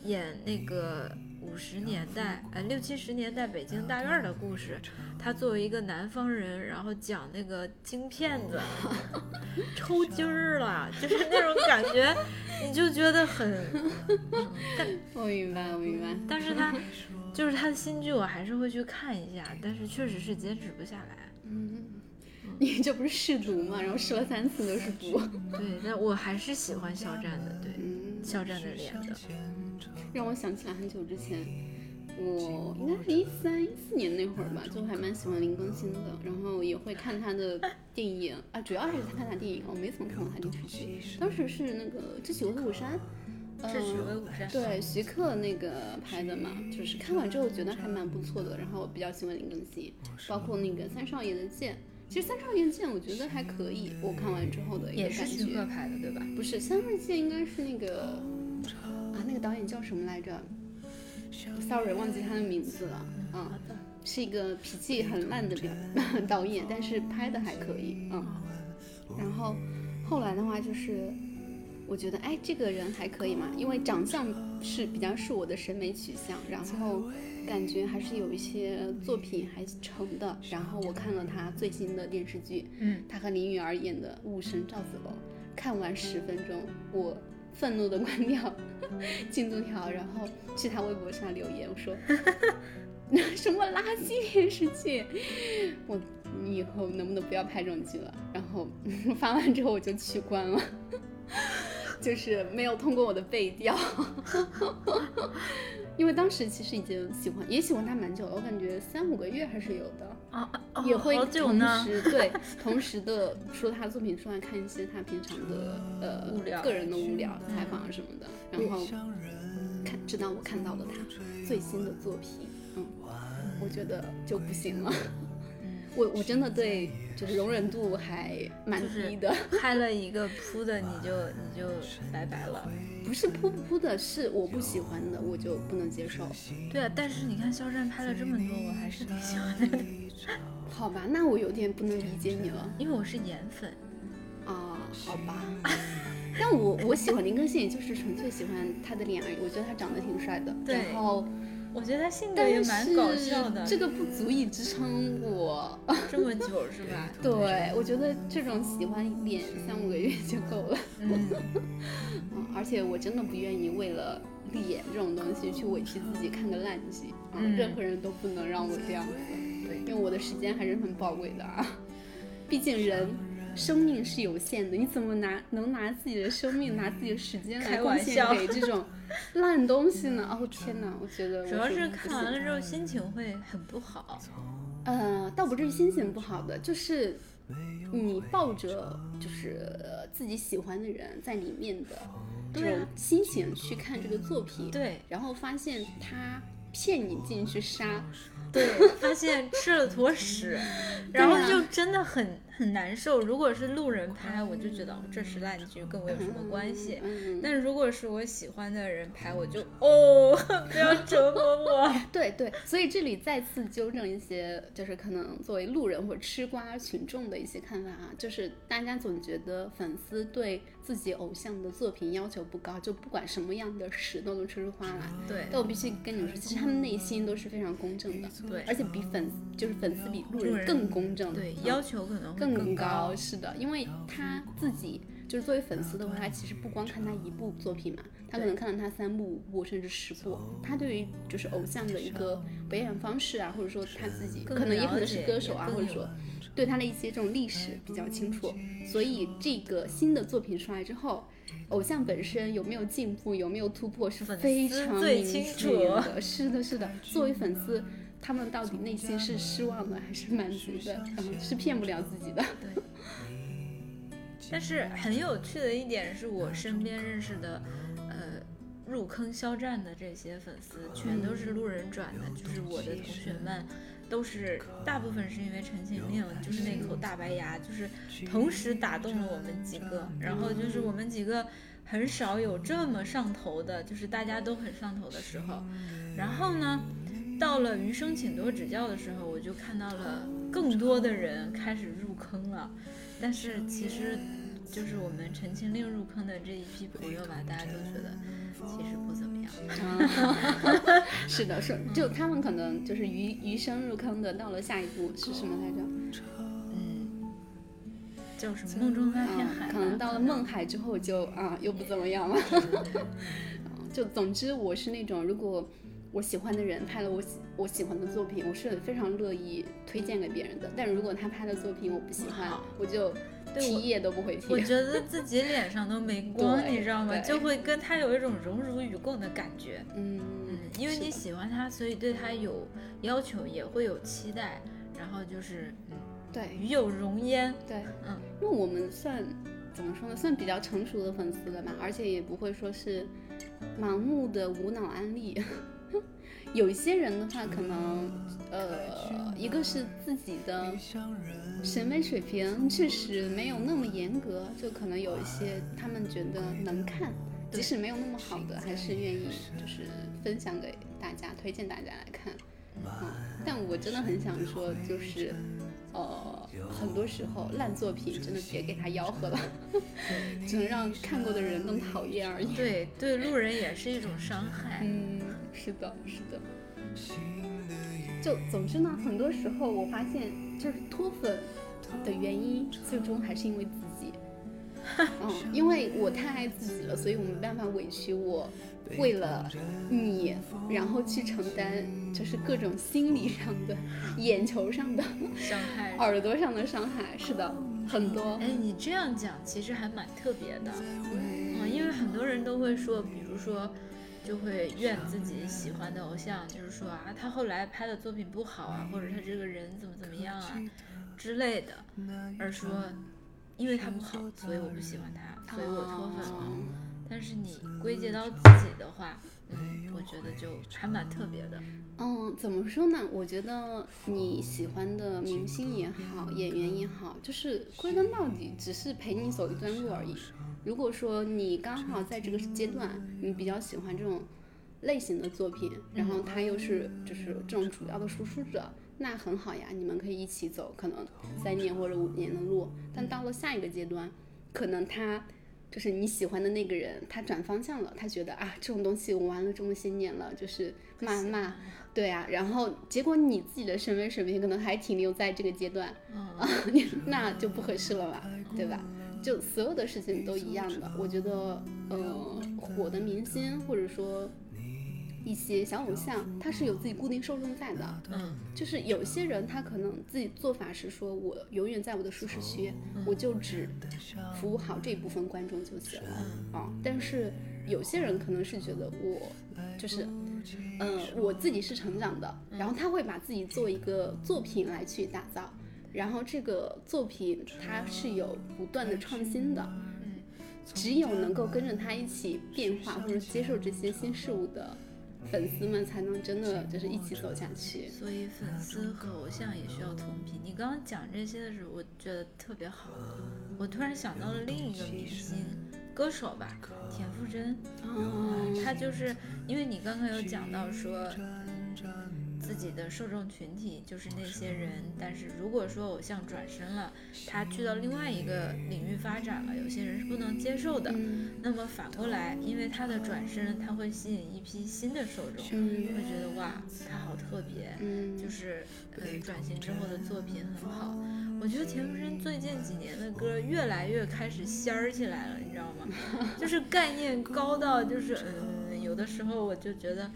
演那个五十年代呃六七十年代北京大院的故事。他作为一个南方人，然后讲那个京片子，抽筋儿了，就是那种感觉，你就觉得很。我明白，我明白。但是他。就是他的新剧，我还是会去看一下，但是确实是坚持不下来。嗯，你这不是试毒嘛？然后试了三次都是毒。对，但我还是喜欢肖战的，对，肖战的脸的。让我想起来很久之前，我应该是一三一四年那会儿吧，就还蛮喜欢林更新的，然后也会看他的电影啊，主要还是看他电影，我没怎么看过他电视剧。当时是那个《智取威虎山》。是徐威武山，对徐克那个拍的嘛，就是看完之后觉得还蛮不错的。然后我比较喜欢林更新，包括那个三少爷的剑，其实三少爷的剑我觉得还可以。我看完之后的一个感觉。也是徐克拍的对吧？不是，三少爷剑应该是那个啊，那个导演叫什么来着？Sorry，忘记他的名字了。嗯，是一个脾气很烂的表 导演，但是拍的还可以。嗯，然后后来的话就是。我觉得哎，这个人还可以嘛，因为长相是比较是我的审美取向，然后感觉还是有一些作品还成的。然后我看了他最新的电视剧，嗯，他和林允儿演的《武神赵子龙》，看完十分钟，我愤怒的关掉 进度条，然后去他微博上留言，我说 什么垃圾电视剧，我你以后能不能不要拍这种剧了？然后 发完之后我就取关了。就是没有通过我的背调，因为当时其实已经喜欢，也喜欢他蛮久了，我感觉三五个月还是有的啊，也会同时对同时的说他的作品出来看一些他平常的呃个人的无聊采访啊什么的，然后看直到我看到了他最新的作品，嗯，我觉得就不行了。我我真的对就是容忍度还蛮低的，拍了一个扑的你就你就拜拜了，不是扑不扑的，是我不喜欢的我就不能接受。对啊，但是你看肖战拍了这么多，我还是挺喜欢的。好吧，那我有点不能理解你了，因为我是颜粉。啊，好吧。但我我喜欢林更新，也就是纯粹喜欢他的脸而已，我觉得他长得挺帅的。对。然后。我觉得他性格也蛮搞笑的，这个不足以支撑我 这么久，是吧？对，我觉得这种喜欢脸三五个月就够了。嗯，而且我真的不愿意为了脸这种东西去委屈自己看个烂剧，嗯，任何人都不能让我这样子，对，因为我的时间还是很宝贵的啊，毕竟人。生命是有限的，你怎么拿能拿自己的生命、拿自己的时间来贡献给这种烂东西呢？哦天哪，我觉得主要是看完了之后心情会很不好。呃，倒不至于心情不好的，就是你抱着就是自己喜欢的人在里面的这种心情去看这个作品，对然后发现他骗你进去杀，对，发现吃了坨屎，然后啊就真的很很难受。如果是路人拍，我就觉得哦这是烂剧，跟我有什么关系？嗯，但如果是我喜欢的人拍，我就哦，不要折磨我。对对，所以这里再次纠正一些，就是可能作为路人或者吃瓜群众的一些看法啊，就是大家总觉得粉丝对自己偶像的作品要求不高，就不管什么样的屎都能吹出花来。对但我必须跟你们说，其实他们内心都是非常公正的，对而且比粉就是粉丝比路路人人更公正，对，嗯要求可能会更高。是的，因为他自己就是作为粉丝的话，他其实不光看他一部作品嘛，他可能看了他三部、五部甚至十部，他对于就是偶像的一个表演方式啊，或者说他自己可能也可能是歌手啊，或者说对他的一些这种历史比较清楚，所以这个新的作品出来之后。偶像本身有没有进步，有没有突破，是粉非常明最清显楚的。是的，是的。作为粉丝，他们到底内心是失望的还是满足的？嗯，是骗不了自己的。对。但是很有趣的一点是我身边认识的，呃，入坑肖战的这些粉丝全都是路人转的，就是我的同学们。都是大部分是因为《陈情令》，就是那口大白牙，就是同时打动了我们几个。然后就是我们几个很少有这么上头的，就是大家都很上头的时候。然后呢，到了《余生请多指教》的时候，我就看到了更多的人开始入坑了。但是其实，就是我们《陈情令》入坑的这一批朋友吧，大家都觉得其实不怎么样。啊，是的，是就他们可能就是余余生入坑的，到了下一步是什么来着？嗯，叫什么《梦中那片海》啊，可能到了梦海之后就啊又不怎么样了。嗯 就总之我是那种如果。我喜欢的人拍了我喜我喜欢的作品，我是非常乐意推荐给别人的。但如果他拍的作品我不喜欢，我就提也都不会提。我觉得自己脸上都没光，你知道吗？就会跟他有一种荣辱与共的感觉。嗯嗯，因为你喜欢他，所以对他有要求，也会有期待，然后就是嗯，对与有荣焉。对，嗯，因为我们算怎么说呢，算比较成熟的粉丝了吧，而且也不会说是盲目的无脑安利。有一些人的话，可能呃，一个是自己的审美水平确实没有那么严格，就可能有一些他们觉得能看，即使没有那么好的，还是愿意就是分享给大家，推荐大家来看。嗯，但我真的很想说，就是呃，很多时候烂作品真的别给他吆喝了，只能让看过的人更讨厌而已。对对，路人也是一种伤害。嗯，是的，是的。就总之呢，很多时候我发现，就是脱粉的原因，最终还是因为自己。嗯，因为我太爱自己了，所以我没办法委屈我，为了你，然后去承担就是各种心理上的、眼球上的、伤害。耳朵上的伤害。是的，很多。哎，你这样讲其实还蛮特别的，嗯嗯，因为很多人都会说，比如说，就会怨自己喜欢的偶像，就是说啊，他后来拍的作品不好啊，或者他这个人怎么怎么样啊之类的，而说，因为他不好，所以我不喜欢他，所以我脱粉了。但是你归结到自己的话，嗯，我觉得就还蛮特别的。嗯，怎么说呢？我觉得你喜欢的明星也好，演员也好，就是归根到底只是陪你走一段路而已。如果说你刚好在这个阶段，你比较喜欢这种类型的作品，然后他又是就是这种主要的输出者，那很好呀，你们可以一起走，可能三年或者五年的路。但到了下一个阶段，可能他。就是你喜欢的那个人，他转方向了，他觉得啊，这种东西我玩了这么些年了，就是骂骂，对啊，然后结果你自己的审美水平可能还停留在这个阶段，啊，那就不合适了吧，对吧？就所有的事情都一样的，我觉得，呃，火的明星或者说一些小偶像，他是有自己固定受众在的，嗯，就是有些人他可能自己做法是说，我永远在我的舒适区，我就只服务好这一部分观众就行了啊。但是有些人可能是觉得我就是，嗯、我自己是成长的，然后他会把自己做一个作品来去打造，然后这个作品它是有不断的创新的。只有能够跟着他一起变化或者接受这些新事物的粉丝们，才能真的就是一起走下去。所以粉丝和偶像也需要同频。你刚刚讲这些的时候，我觉得特别好。我突然想到了另一个明星歌手吧，田馥甄。哦，他就是因为你刚刚有讲到说。自己的受众群体就是那些人，但是如果说偶像转身了，他去到另外一个领域发展了，有些人是不能接受的。那么反过来，因为他的转身，他会吸引一批新的受众，会觉得哇，他好特别，就是呃转型之后的作品很好。我觉得田馥甄最近几年的歌越来越开始仙儿起来了，你知道吗？就是概念高到就是嗯，有的时候我就觉得。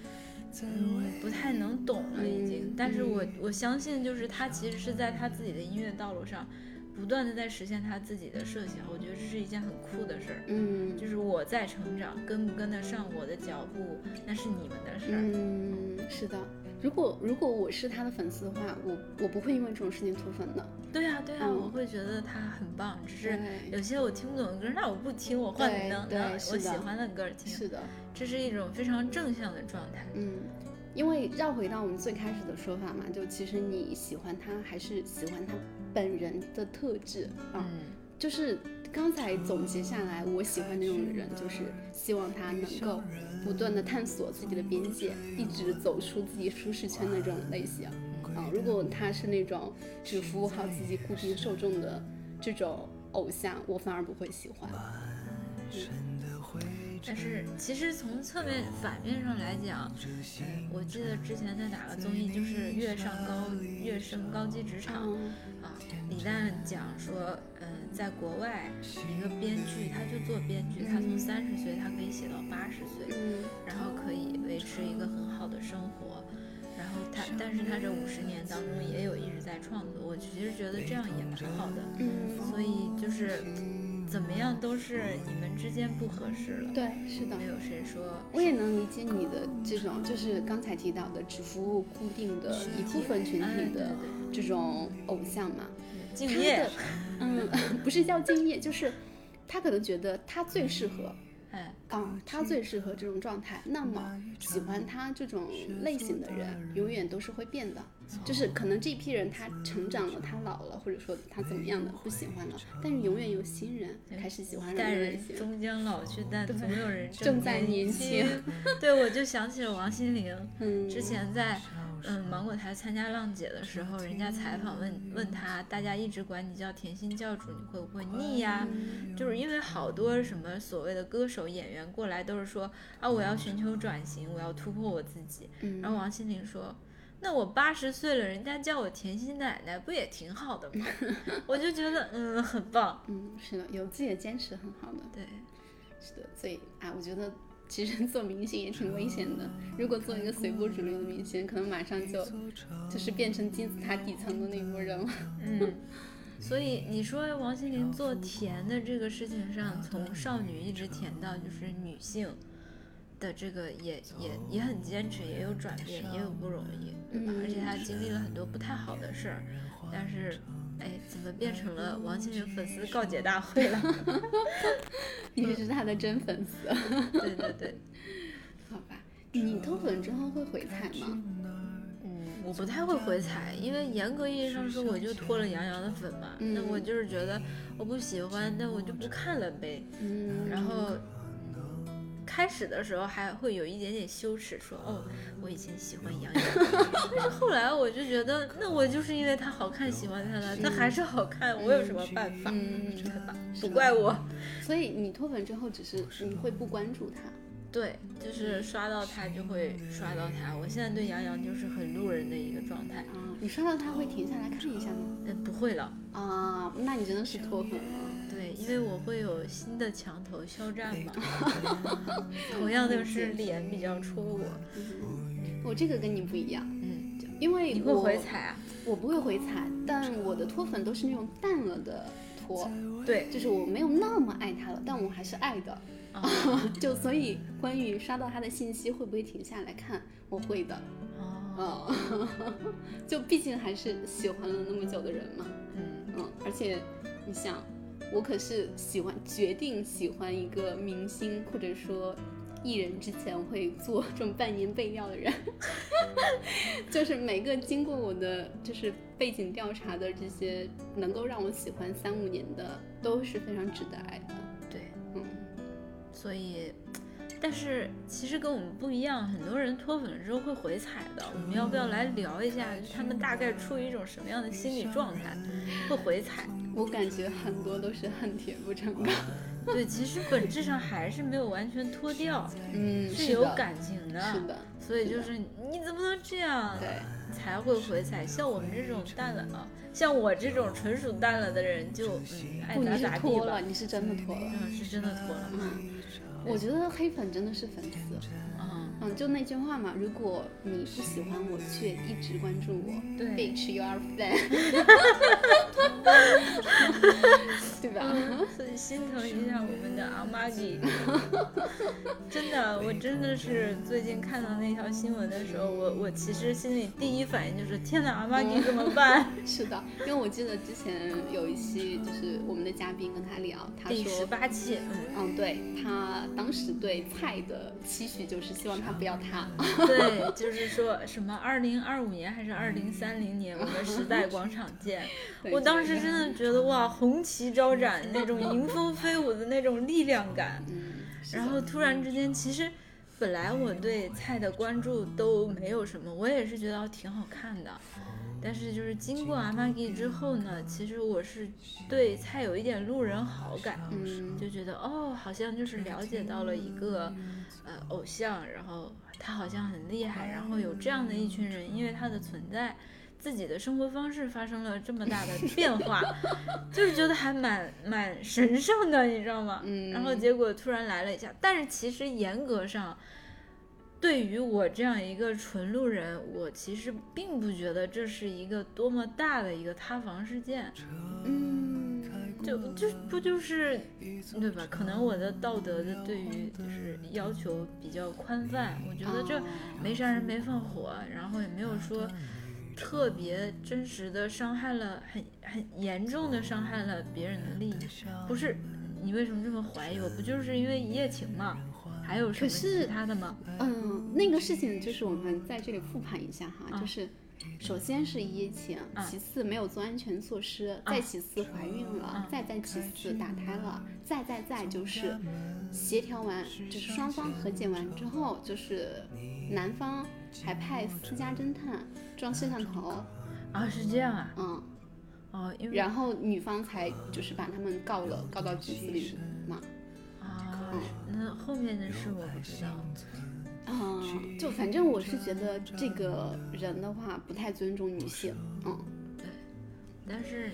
嗯，不太能懂了已经，但是我我相信，就是他其实是在他自己的音乐道路上，不断的在实现他自己的设想，我觉得这是一件很酷的事儿。嗯，就是我在成长，跟不跟得上我的脚步，那是你们的事儿。嗯，是的。如果如果我是他的粉丝的话，我我不会因为这种事情脱粉的。对呀对呀，我会觉得他很棒，只是有些我听不懂的歌，那我不听，我换能能我喜欢的歌听。是的，这是一种非常正向的状态。嗯，因为绕回到我们最开始的说法嘛，就其实你喜欢他还是喜欢他本人的特质啊，就是。刚才总结下来，我喜欢那种人，就是希望他能够不断的探索自己的边界，一直走出自己舒适圈的这种类型。啊，如果他是那种只服务好自己固定受众的这种偶像，我反而不会喜欢。但是其实从侧面反面上来讲，我记得之前在哪个综艺，就是《跃上高跃升高级职场》啊，李诞讲说，嗯，在国外一个编剧，他就做编剧，他从三十岁他可以写到八十岁，然后可以维持一个很好的生活，然后他，但是他这五十年当中也有一直在创作，我其实觉得这样也蛮好的，所以就是。怎么样都是你们之间不合适了。对，是的，没有谁说。我也能理解你的这种，就是刚才提到的只服务固定的一部分群体的这种偶像嘛。敬业。嗯，不是叫敬业，就是他可能觉得他最适合。哎，啊，他最适合这种状态。那么喜欢他这种类型的人，永远都是会变的。就是可能这批人他成长了，他老了，或者说他怎么样的不喜欢了，但是永远有新人开始喜欢。代人终将老去，但总有人 正在年轻。对，我就想起了王心凌，嗯之前在。嗯，芒果台参加浪姐的时候，人家采访问问他，大家一直管你叫甜心教主，你会不会腻呀？就是因为好多什么所谓的歌手演员过来都是说啊，我要寻求转型，我要突破我自己。然后王心凌说，那我八十岁了，人家叫我甜心奶奶，不也挺好的吗？我就觉得嗯，很棒。嗯，是的，有自己的坚持很好的。对，是的，所以啊，我觉得。其实做明星也挺危险的。如果做一个随波逐流的明星，可能马上就就是变成金字塔底层的那波人了。嗯，所以你说王心凌做甜的这个事情上，从少女一直甜到就是女性的这个，也也也很坚持，也有转变，也有不容易，对吧？而且她经历了很多不太好的事儿，但是。哎，怎么变成了王心凌粉丝告解大会了？你是他的真粉丝。对对对，好吧。你脱粉之后会回踩吗？嗯，我不太会回踩，因为严格意义上说，我就脱了杨洋的粉嘛。那我就是觉得我不喜欢，那我就不看了呗。嗯，然后。开始的时候还会有一点点羞耻，说哦，我以前喜欢杨洋，但是后来我就觉得，那我就是因为他好看喜欢他了，他还是好看，我有什么办法？嗯，对吧？不怪我。所以你脱粉之后，只是你会不关注他？对，就是刷到他就会刷到他。我现在对杨洋就是很路人的一个状态。啊，你刷到他会停下来看一下吗？嗯，不会了。啊，那你真的是脱粉了。对，因为我会有新的墙头肖战嘛，同样的是脸比较戳我。我这个跟你不一样，嗯，因为你会回踩啊？我不会回踩，但我的脱粉都是那种淡了的脱。对，就是我没有那么爱他了，但我还是爱的。就所以关于刷到他的信息会不会停下来看，我会的。哦，就毕竟还是喜欢了那么久的人嘛。嗯嗯，而且你想。我可是喜欢决定喜欢一个明星或者说艺人之前会做这种半年备料的人，就是每个经过我的就是背景调查的这些能够让我喜欢三五年的都是非常值得爱的。对，嗯，所以，但是其实跟我们不一样，很多人脱粉了之后会回踩的。我们要不要来聊一下，他们大概处于一种什么样的心理状态，会回踩？我感觉很多都是恨铁不成钢。对，其实本质上还是没有完全脱掉，嗯，是有感情的。是的，所以就是你怎么能这样？对，才会回踩。像我们这种淡了啊，像我这种纯属淡了的人就，嗯，爱不，你是咋咋地脱了，吧。你是真的脱了。嗯，是真的脱了。嗯，我觉得黑粉真的是粉丝。嗯，嗯，就那句话嘛，如果你不喜欢我，却一直关注我对，bitch you are fan，对吧？所以心疼一下我们的阿玛吉。真的，我真的是最近看到那条新闻的时候，我我其实心里第一反应就是天哪，阿玛吉怎么办？是的，因为我记得之前有一期，就是我们的嘉宾跟他聊，他说第十，八期，嗯，嗯，对他当时对菜的期许就是希望他不要他，对，就是说什么二零二五年还是二零三零年，我们时代广场见。我当时真的觉得哇，红旗招展，那种迎风飞舞的那种力量感。然后突然之间，其实本来我对菜的关注都没有什么，我也是觉得挺好看的。但是就是经过阿玛吉之后呢，其实我是对菜有一点路人好感，嗯，就觉得哦，好像就是了解到了一个呃偶像，然后他好像很厉害，然后有这样的一群人，因为他的存在，自己的生活方式发生了这么大的 变化，就是觉得还蛮蛮神圣的，你知道吗？嗯然后结果突然来了一下，但是其实严格上。对于我这样一个纯路人，我其实并不觉得这是一个多么大的一个塌房事件。嗯，就就不就是对吧？可能我的道德的对于就是要求比较宽泛，我觉得这哦没杀人没放火，然后也没有说特别真实的伤害了很很严重的伤害了别人的利益。不是你为什么这么怀疑我？不就是因为一夜情吗？还有什么可是其他的吗？嗯，那个事情就是我们在这里复盘一下哈，啊就是首先是一夜情，啊其次没有做安全措施，再其次怀孕了，啊再再其次打胎了，再再再就是协调完，就是双方和解完之后，就是男方还派私家侦探装摄像头，啊，是这样啊？嗯，哦，因为然后女方才就是把他们告了，告到局子里嘛。啊，那后面的事我不知道。嗯，就反正我是觉得这个人的话不太尊重女性，嗯，对但是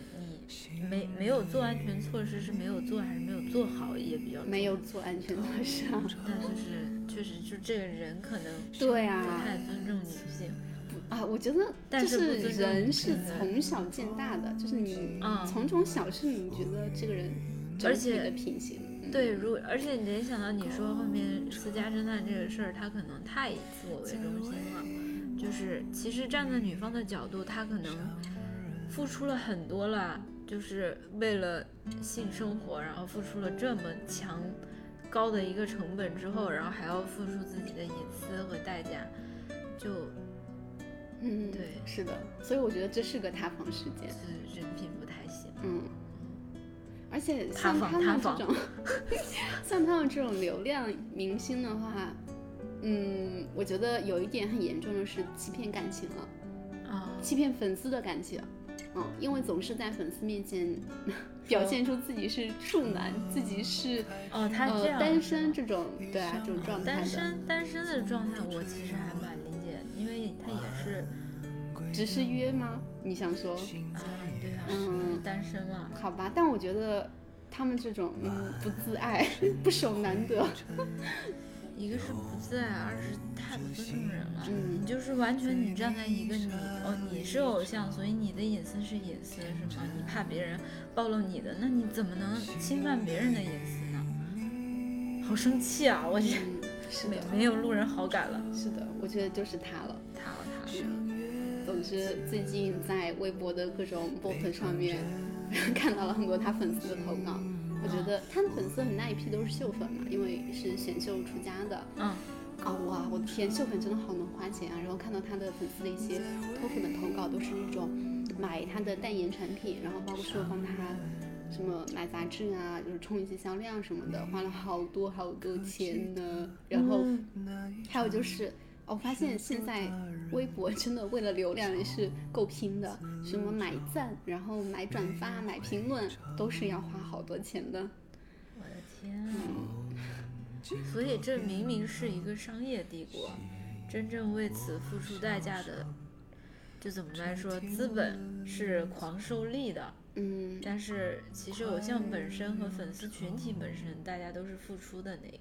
你没没有做安全措施，是没有做还是没有做好也比较没有做安全措施啊。但就是确实就这个人可能对啊不太尊重女性，啊，我觉得但就是人是从小见大的，就是你嗯从从小事你觉得这个人而整体且的品行，嗯对，如而且你联想到你说后面私家侦探这个事儿，他可能太以自我为中心了，就是其实站在女方的角度，他可能付出了很多了，就是为了性生活，然后付出了这么强高的一个成本之后，然后还要付出自己的隐私和代价，就嗯，对是的，所以我觉得这是个塌房事件，是人品不太行。嗯。而且像他们这种，像他们这种流量明星的话，嗯，我觉得有一点很严重的是欺骗感情了。啊、欺骗粉丝的感情，嗯，因为总是在粉丝面前表现出自己是处男，自己是哦，他这呃样、单身这种，对啊，这种状态单，身单身的状态，我其实还蛮理解，因为他也是只是约吗？你想说？嗯是单身了，好吧，但我觉得他们这种嗯不自爱、不守难得，一个是不自爱，二是太不尊重人了。嗯你就是完全你站在一个你哦，你是偶像，所以你的隐私是隐私是吗？你怕别人暴露你的，那你怎么能侵犯别人的隐私呢？好生气啊！我这嗯，是没的，没有路人好感了，是的，我觉得就是他了。他了他了。嗯总之最近在微博的各种 bot 上面看到了很多他粉丝的投稿，我觉得他的粉丝很大一批都是秀粉嘛，因为是选秀出家的。嗯，啊哇，我的天，秀粉真的好能花钱啊！然后看到他的粉丝的一些脱粉的投稿，都是那种买他的代言产品，然后包括说帮他什么买杂志啊，就是冲一些销量什么的，花了好多好多钱呢。然后还有就是。我发现现在微博真的为了流量也是够拼的，什么买赞，然后买转发、买评论，都是要花好多钱的。我的天啊！所以这明明是一个商业帝国，真正为此付出代价的，就怎么来说，资本是狂受力的。嗯，但是其实偶像本身和粉丝群体本身，大家都是付出的那个。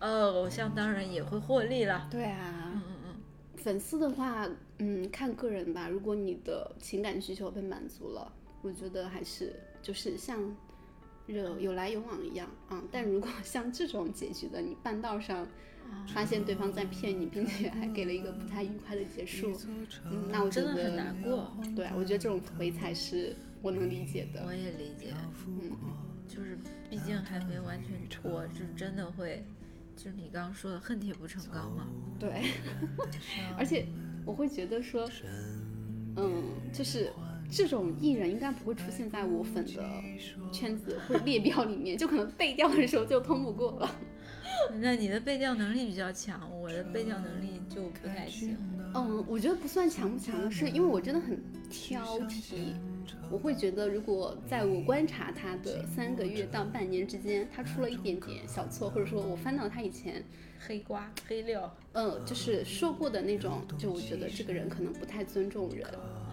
呃，偶像当然也会获利了。对啊，嗯嗯嗯，粉丝的话，嗯，看个人吧。如果你的情感需求被满足了，我觉得还是就是像有有来有往一样啊。但如果像这种结局的，你半道上发现对方在骗你，并且还给了一个不太愉快的结束，嗯，那我觉得真的很难过。对啊，我觉得这种回才是我能理解的。我也理解，嗯，就是毕竟还没完全脱，就真的会，就是你刚刚说的恨铁不成钢嘛。对，而且我会觉得说，嗯，就是这种艺人应该不会出现在我粉的圈子或者列表里面，就可能背调的时候就通不过了。那你的背调能力比较强，我的背调能力就不太行。嗯，我觉得不算强不强的是，因为我真的很挑剔。我会觉得，如果在我观察他的三个月到半年之间，他出了一点点小错，或者说我翻到他以前黑瓜黑料，嗯，就是说过的那种，就我觉得这个人可能不太尊重人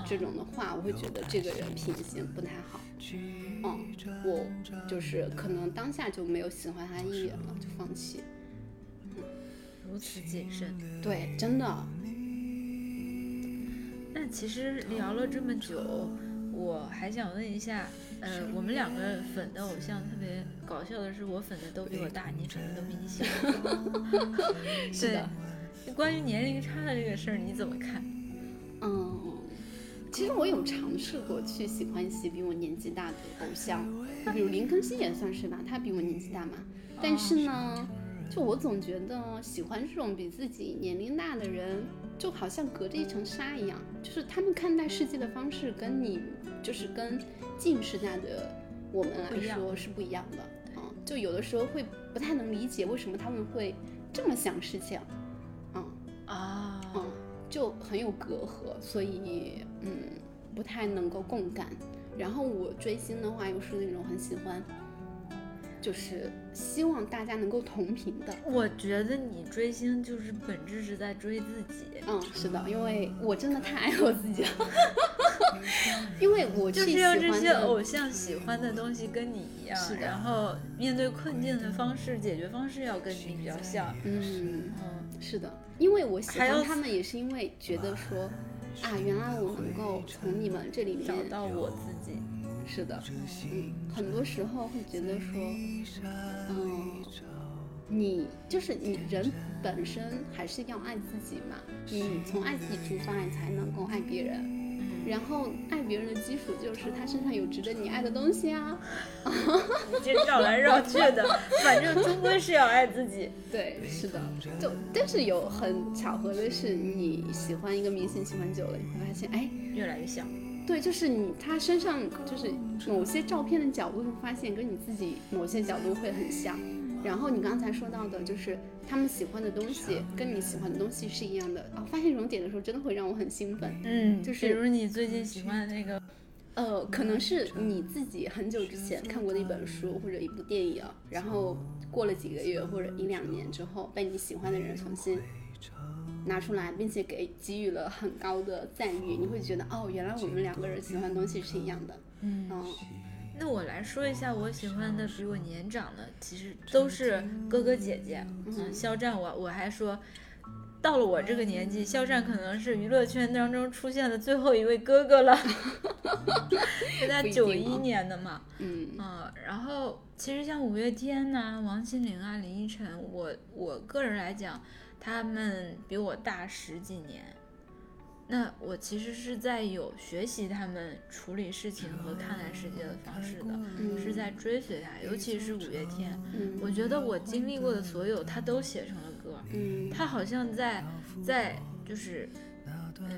这种的话，我会觉得这个人品行不太好。嗯，我就是可能当下就没有喜欢他一眼了，就放弃。如此谨慎。对，真的。那其实聊了这么久，我还想问一下，呃，我们两个粉的偶像特别搞笑的是，我粉的都比我大，你粉的都比你小。是的。对，关于年龄差的这个事儿，你怎么看？嗯，其实我有尝试过去喜欢一些比我年纪大的偶像，比如林更新也算是吧，他比我年纪大嘛。但是呢，就我总觉得喜欢这种比自己年龄大的人，就好像隔着一层纱一样，就是他们看待世界的方式跟你，就是跟近时代的我们来说是不一样的。嗯，就有的时候会不太能理解为什么他们会这么想事情。嗯啊，嗯，就很有隔阂，所以嗯不太能够共感。然后我追星的话，又是那种很喜欢。就是希望大家能够同频的。我觉得你追星就是本质是在追自己。嗯，是的，因为我真的太爱我自己了。因为我就是要这些偶像喜欢的东西跟你一样，是的然后面对困境的方式、解决方式要跟你比较像。嗯，嗯，是的，因为我喜欢他们，也是因为觉得说，啊，原来我能够从你们这里面找到我自己。是的，嗯，很多时候会觉得说，嗯，你就是你人本身还是要爱自己嘛，你从爱自己出发，你才能够爱别人。然后爱别人的基础就是他身上有值得你爱的东西啊。你这绕来绕去的，反正终归是要爱自己。对，是的，就但是有很巧合的是，你喜欢一个明星喜欢久了，你会发现，哎，越来越像。对，就是你他身上就是某些照片的角度，会发现跟你自己某些角度会很像。然后你刚才说到的，就是他们喜欢的东西跟你喜欢的东西是一样的啊、发现这种点的时候，真的会让我很兴奋。嗯，就是比如你最近喜欢的那个，呃，可能是你自己很久之前看过的一本书或者一部电影，然后过了几个月或者一两年之后，被你喜欢的人重新拿出来，并且给给予了很高的赞誉，你会觉得哦，原来我们两个人喜欢的东西是一样的。嗯，嗯，那我来说一下我喜欢的比我年长的，其实都是哥哥姐姐。嗯，肖战我我还说，到了我这个年纪，肖战可能是娱乐圈当中出现的最后一位哥哥了。是他不一定九一哦年的嘛，嗯嗯，然后其实像五月天呐、王心凌啊、林依晨，我我个人来讲，他们比我大十几年，那我其实是在有学习他们处理事情和看待世界的方式的，嗯是在追随他，尤其是五月天，嗯我觉得我经历过的所有，他都写成了歌，嗯他好像在在就是，嗯，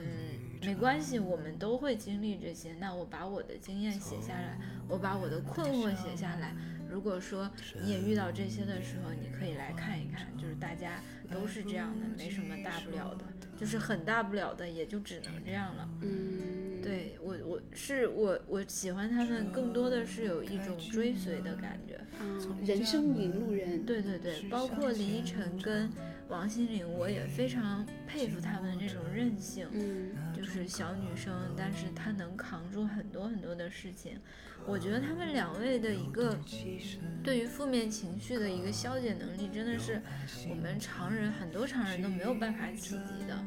没关系，我们都会经历这些。那我把我的经验写下来，我把我的困惑写下来。如果说你也遇到这些的时候，你可以来看一看，就是大家都是这样的，没什么大不了的，就是很大不了的，也就只能这样了。嗯，对我，我是我我喜欢他们，更多的是有一种追随的感觉。嗯，人生引路人，对对对，包括林依晨跟王心凌，我也非常佩服他们这种韧性。嗯就是小女生，但是她能扛住很多很多的事情。我觉得他们两位的一个对于负面情绪的一个消解能力，真的是我们常人很多常人都没有办法企及的。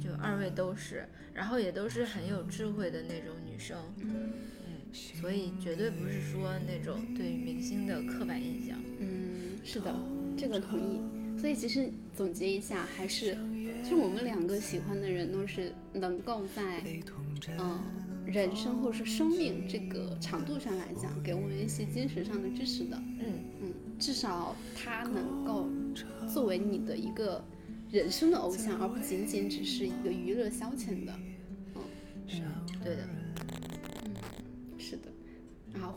就二位都是，然后也都是很有智慧的那种女生，嗯，所以绝对不是说那种对于明星的刻板印象。嗯，是的，这个同意。所以其实总结一下，还是其实我们两个喜欢的人都是能够在嗯、人生或者是生命这个长度上来讲，给我们一些精神上的支持的。嗯嗯，至少他能够作为你的一个人生的偶像，而不仅仅只是一个娱乐消遣的。嗯，对的，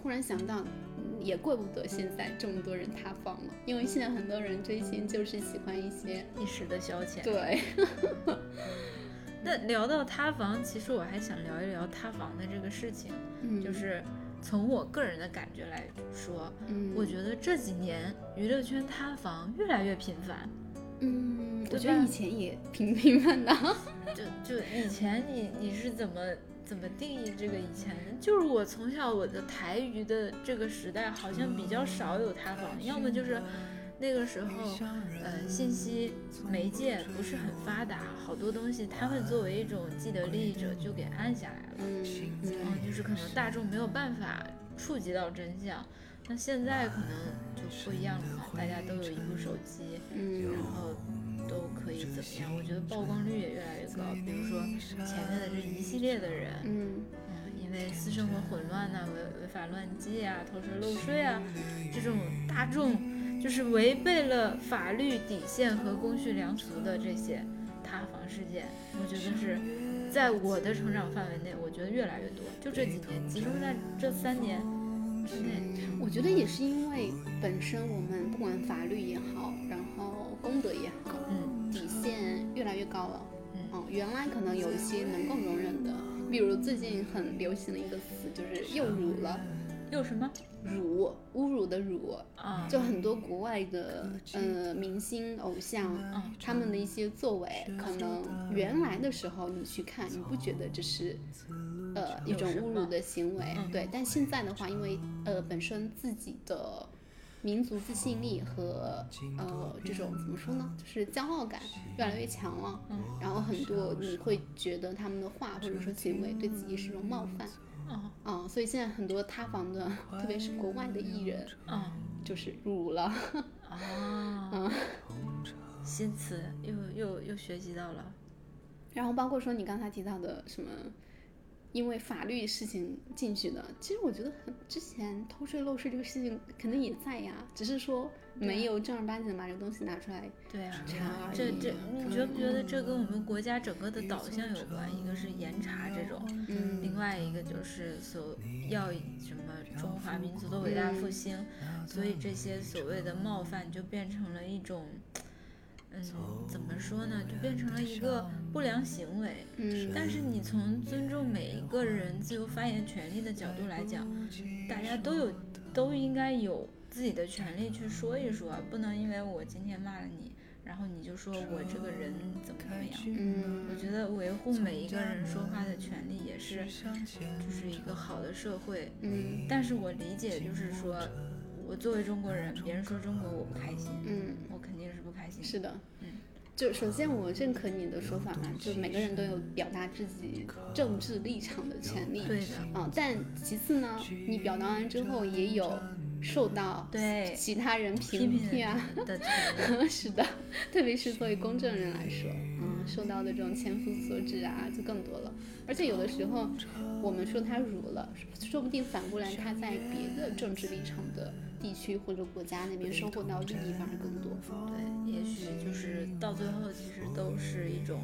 忽然想到，嗯也怪不得现在这么多人塌房了，因为现在很多人追星就是喜欢一些一时的消遣。对，那聊到塌房，其实我还想聊一聊塌房的这个事情，嗯就是从我个人的感觉来说，嗯，我觉得这几年娱乐圈塌房越来越频繁。嗯，我觉得以前也挺 频繁的，就就以前你你是怎么怎么定义这个以前的？就是我从小我的台语的这个时代，好像比较少有塌房，要么就是那个时候，呃，信息媒介不是很发达，好多东西他们作为一种既得利益者就给按下来了。嗯嗯，就是可能大众没有办法触及到真相。那现在可能就不一样了嘛，大家都有一部手机，嗯然后都可以怎么样？我觉得曝光率也越来越高。比如说前面的这一系列的人，嗯嗯，因为私生活混乱呐、违违法乱纪啊、偷税漏税啊，这种大众就是违背了法律底线和公序良俗的这些塌房事件，我觉得是在我的成长范围内，我觉得越来越多。就这几年，集中在这三年之内，我觉得也是因为本身我们不管法律也好，然后公德也好，嗯底线越来越高了。嗯嗯，原来可能有一些能够容忍的，比如最近很流行的一个词就是又辱了，又什么辱，侮辱的辱，啊？就很多国外的呃明星偶像，嗯他们的一些作为，可能原来的时候你去看，你不觉得这是呃一种侮辱的行为，嗯对，但现在的话，因为呃本身自己的民族自信力和呃这种怎么说呢，就是骄傲感越来越强了，嗯然后很多你会觉得他们的话或者说行为对自己是一种冒犯。哦啊、所以现在很多塌房的，特别是国外的艺人，哦就是入伍了。啊！新词又又又学习到了。然后包括说你刚才提到的什么，因为法律事情进去的，其实我觉得很之前偷税漏税这个事情肯定也在呀，只是说没有正儿八经的把这个东西拿出来。对啊，查而这这，已你觉不觉得这跟我们国家整个的导向有关？一个是严查这种，嗯另外一个就是所要什么中华民族的伟大复兴，所以这些所谓的冒犯就变成了一种，嗯，怎么说呢？就变成了一个不良行为。嗯但是你从尊重每一个人自由发言权利的角度来讲，大家都有都应该有自己的权利去说一说，不能因为我今天骂了你，然后你就说我这个人怎么怎么样。嗯我觉得维护每一个人说话的权利也是，就是一个好的社会。嗯但是我理解，就是说我作为中国人，别人说中国我不开心，嗯，是的。嗯就首先我认可你的说法嘛，就每个人都有表达自己政治立场的权利。对的，啊、但其次呢，你表达完之后也有受到对其他人批评评啊。的权利。是的，特别是作为公证人来说，嗯，受到的这种千夫所指啊，就更多了。而且有的时候，我们说他辱了，说不定反过来他在别的政治立场的地区或者国家那边收获到利益反而更多。对，也许就是到最后，其实都是一种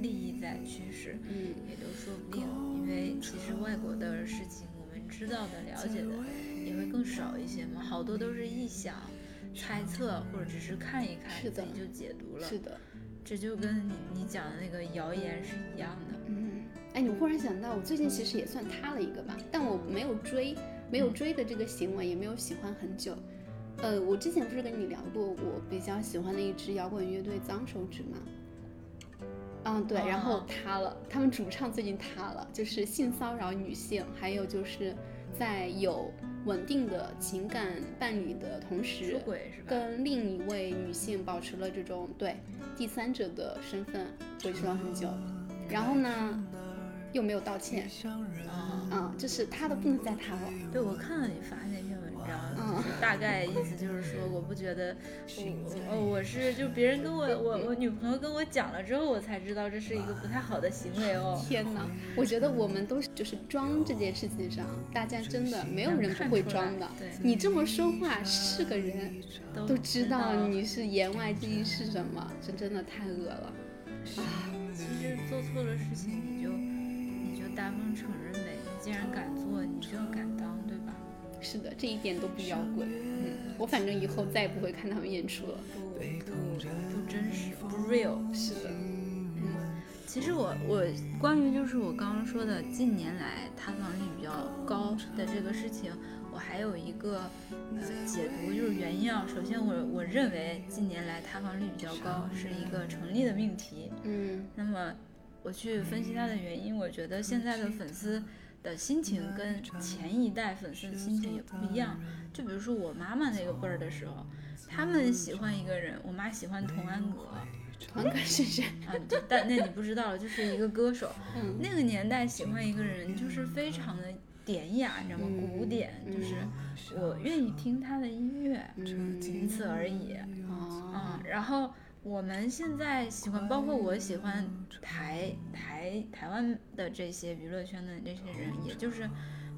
利益在驱使，嗯，也都说不定。因为其实外国的事情，我们知道的、了解的也会更少一些嘛，好多都是臆想、猜测，或者只是看一看，自己就解读了。是的，这就跟你你讲的那个谣言是一样的。嗯，哎，你忽然想到，我最近其实也算塌了一个吧，但我没有追，没有追的这个行为，也没有喜欢很久。呃，我之前不是跟你聊过，我比较喜欢的一支摇滚乐队脏手指吗？嗯，对，然后哦塌了，他们主唱最近塌了，就是性骚扰女性，还有就是在有稳定的情感伴侣的同出时，轨是吧？跟另一位女性保持了这种对第三者的身份维持了很久，然后呢又没有道歉，啊、嗯，就是他的不能再塌了，对，我看了你发那篇文章，嗯大概意思就是说，我不觉得我我我是就别人跟我我我女朋友跟我讲了之后，我才知道这是一个不太好的行为哦。天哪！我觉得我们都是就是装这件事情上，大家真的没有人不会装的。对你这么说话，是个人都都知道道你是言外之意是什么，这真的太恶了啊。其实做错了事情，你就大方承认呗。你既然敢做，你就要敢当，对吧？是的，这一点都不摇滚。嗯，我反正以后再也不会看他们演出了。不不不真实，不 real。是的，嗯其实我我关于就是我刚刚说的近年来塌房率比较高的这个事情，我还有一个呃解读，就是原因啊。首先我我认为近年来塌房率比较高是一个成立的命题。嗯那么我去分析他的原因，我觉得现在的粉丝的心情跟前一代粉丝的心情也不一样。就比如说我妈妈那个辈儿的时候，他们喜欢一个人，我妈喜欢童安格。童安格是谁？啊，就但那你不知道了，就是一个歌手。嗯那个年代喜欢一个人，就是非常的典雅，你知道吗？嗯古典，就是我愿意听他的音乐，嗯仅此而已。哦嗯，然后我们现在喜欢，包括我喜欢台台台湾的这些娱乐圈的这些人，也就是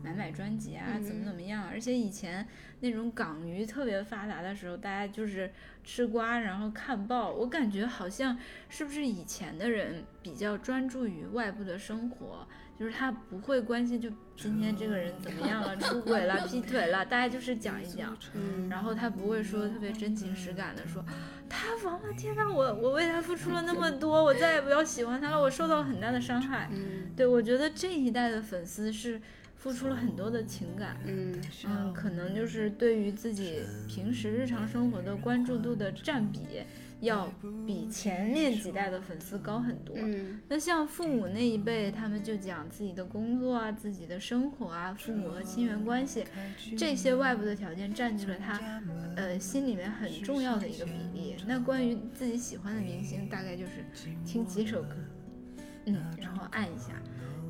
买买专辑啊，怎么怎么样。而且以前那种港娱特别发达的时候，大家就是吃瓜，然后看报。我感觉好像是不是以前的人比较专注于外部的生活。就是他不会关心，就今天这个人怎么样了，出轨了、劈腿了，大家就是讲一讲，嗯然后他不会说特别真情实感的说，塌房了，天呐，我我为他付出了那么多，我再也不要喜欢他了，我受到了很大的伤害。嗯对我觉得这一代的粉丝是付出了很多的情感，嗯嗯，可能就是对于自己平时日常生活的关注度的占比，要比前面几代的粉丝高很多。嗯那像父母那一辈，他们就讲自己的工作啊、自己的生活啊、父母和亲缘关系，这些外部的条件占据了他，呃，心里面很重要的一个比例。那关于自己喜欢的明星，大概就是听几首歌，嗯，然后按一下，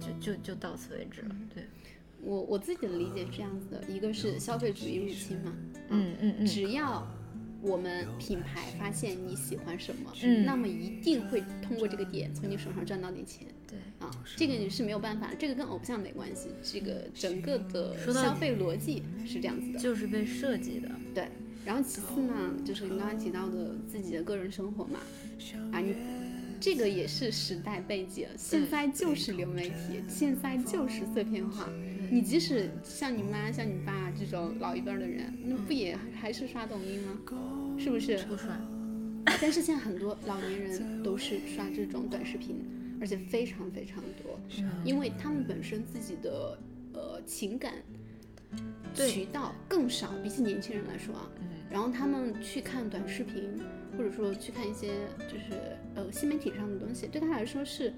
就就就到此为止了。对，我我自己的理解是这样子的，一个是消费主义入侵嘛，嗯嗯嗯，只要我们品牌发现你喜欢什么，嗯那么一定会通过这个点从你手上赚到点钱对，啊，这个你是没有办法，这个跟偶像没关系，这个整个的消费逻辑是这样子的。就是被设计的。对，然后其次呢，就是你刚才提到的自己的个人生活嘛，啊，你这个也是时代背景，现在就是流媒体，现在就是碎片化。你即使像你妈、像你爸这种老一辈儿的人，那不也还是刷抖音吗？是不是？不刷，但是现在很多老年人都是刷这种短视频，而且非常非常多，因为他们本身自己的呃情感渠道更少，比起年轻人来说啊，嗯然后他们去看短视频，或者说去看一些就是呃新媒体上的东西，对他来说是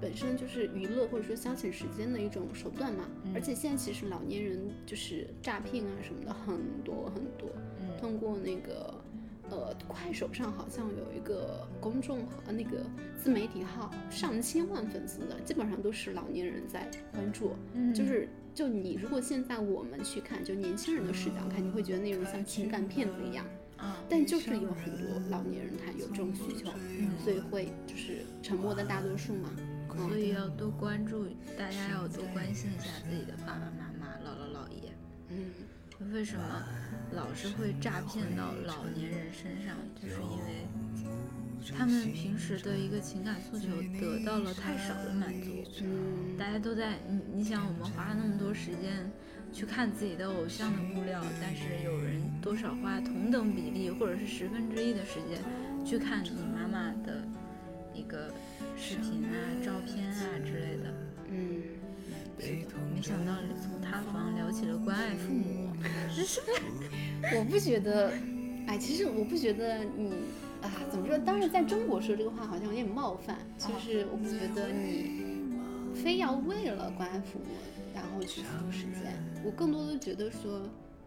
本身就是娱乐或者说消遣时间的一种手段嘛。而且现在其实老年人就是诈骗啊什么的很多很多，嗯通过那个呃快手上好像有一个公众号，呃那个自媒体号上千万粉丝的，基本上都是老年人在关注，嗯就是。就你如果现在我们去看，就年轻人的视角看，你会觉得内容像情感骗子一样，啊，但就是有很多老年人他有这种需求，嗯所以会就是沉默的大多数嘛。所以要多关注，大家要多关心一下自己的爸爸妈妈、姥姥姥爷。嗯为什么老是会诈骗到老年人身上？就是因为他们平时的一个情感诉求得到了太少的满足。嗯大家都在，你你想，我们花了那么多时间去看自己的偶像的物料，但是有人多少花同等比例或者是十分之一的时间去看你妈妈的视频啊、照片啊之类的。嗯，没想到从塌房聊起了关爱父母，我不觉得，哎，其实我不觉得你啊，怎么说？当然，在中国说这个话好像有点冒犯，就是我不觉得你非要为了关爱父母，然后去付出时间。我更多的觉得说，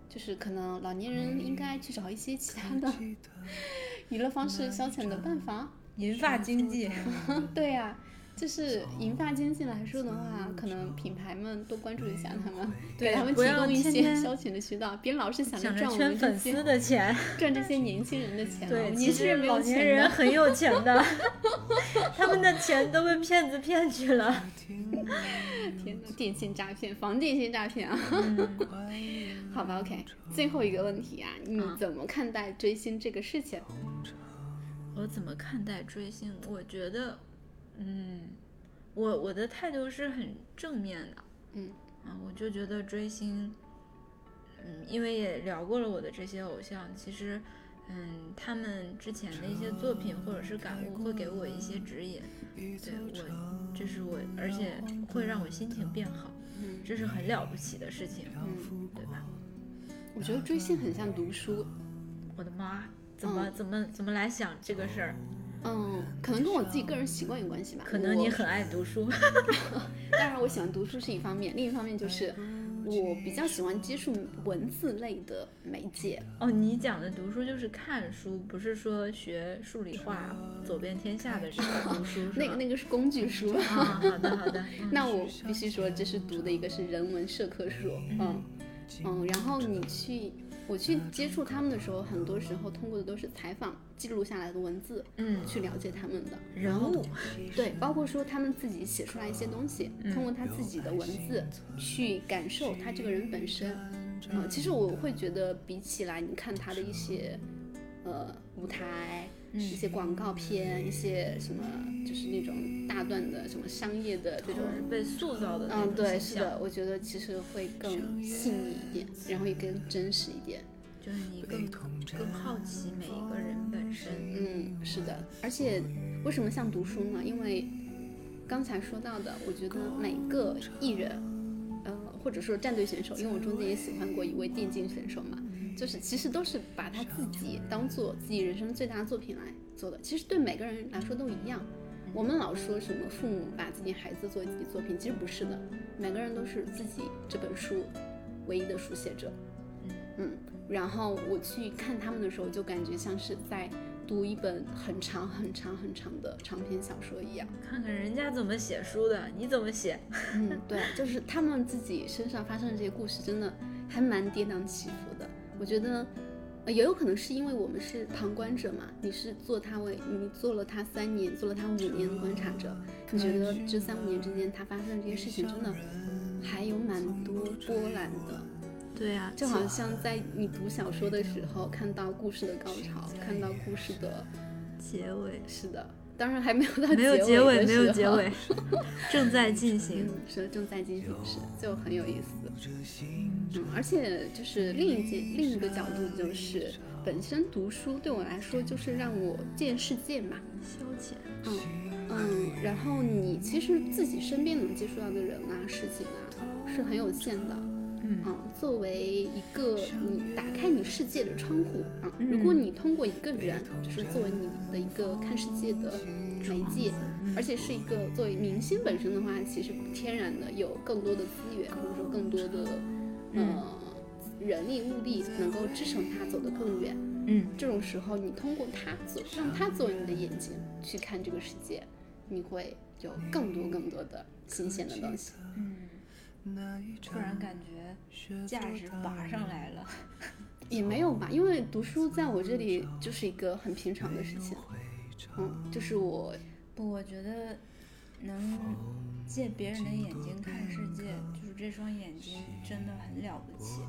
就是可能老年人应该去找一些其他的 娱乐方式、消遣的办法。银发经济。对呀、就是银发经济来说的话，可能品牌们多关注一下他们，给他们提供一些消遣的渠道，别老是想着赚我们粉丝的钱，赚这些年轻人的钱对，们其实年轻人老年。人很有钱的，他们的钱都被骗子骗去了。天呐，电信诈骗，防电信诈骗啊！好吧，OK，最后一个问题啊，你嗯怎么看待追星这个事情？我怎么看待追星？我觉得，嗯，我我的态度是很正面的。嗯啊，我就觉得追星，嗯，因为也聊过了我的这些偶像，其实，嗯，他们之前的一些作品或者是感悟会给我一些指引，对我，这是我，而且会让我心情变好，嗯这是很了不起的事情，嗯，对吧？我觉得追星很像读书，我的妈，怎么、怎么怎么来想这个事儿？嗯，可能跟我自己个人习惯有关系吧。可能你很爱读书 当然，我喜欢读书是一方面，另一方面就是我比较喜欢接触文字类的媒介。哦，你讲的读书就是看书，不是说学数理化、走遍天下的这个读书？那个那个是工具书。啊，好的好的，嗯那我必须说，这是读的一个是人文社科书，嗯嗯，然后你去我去接触他们的时候，很多时候通过的都是采访记录下来的文字，嗯，去了解他们的人物，对，包括说他们自己写出来一些东西，嗯通过他自己的文字去感受他这个人本身。呃，其实我会觉得比起来，你看他的一些呃舞台、嗯一些广告片、一些什么，就是那种大段的什么商业的这种被塑造的嗯，对，是的，我觉得其实会更细腻一点，然后也更真实一点。就是你更更好奇每一个人本身，嗯，是的，而且为什么像读书呢？因为刚才说到的，我觉得每个艺人，呃，或者说战队选手，因为我中间也喜欢过一位电竞选手嘛，就是其实都是把他自己当做自己人生最大的作品来做的。其实对每个人来说都一样。我们老说什么父母把自己孩子作为自己作品，其实不是的，每个人都是自己这本书唯一的书写者。嗯，然后我去看他们的时候，就感觉像是在读一本很长很长很长的长篇小说一样。看看人家怎么写书的，你怎么写？嗯，对，就是他们自己身上发生的这些故事，真的还蛮跌宕起伏的。我觉得，呃也有可能是因为我们是旁观者嘛，你是做他为你做了他三年，做了他五年的观察者，你觉得这三五年之间他发生的这些事情，真的还有蛮多波澜的。对啊、就好像在你读小说的时候，看到故事的高潮，看到故事的，结尾是的，当然还没有到没有结结尾，没有结尾，正在进行嗯，。是正在进行时，就很有意思。嗯，而且就是另一件另一个角度，就是本身读书对我来说就是让我见世界嘛。消遣，嗯嗯，然后你其实自己身边能接触到的人啊、事情啊是很有限的。嗯。嗯，作为一个你打开你世界的窗户啊，嗯。如果你通过一个人，就是作为你的一个看世界的媒介，而且是一个作为明星本身的话，其实天然的有更多的资源，或者说更多的呃人力物力能够支撑他走得更远。嗯，这种时候，你通过他做，让他作为你的眼睛去看这个世界，你会有更多更多的新鲜的东西。突然感觉价值拔上来了。也没有吧，因为读书在我这里就是一个很平常的事情。嗯，就是我不，我觉得能借别人的眼睛看世界，就是这双眼睛真的很了不起，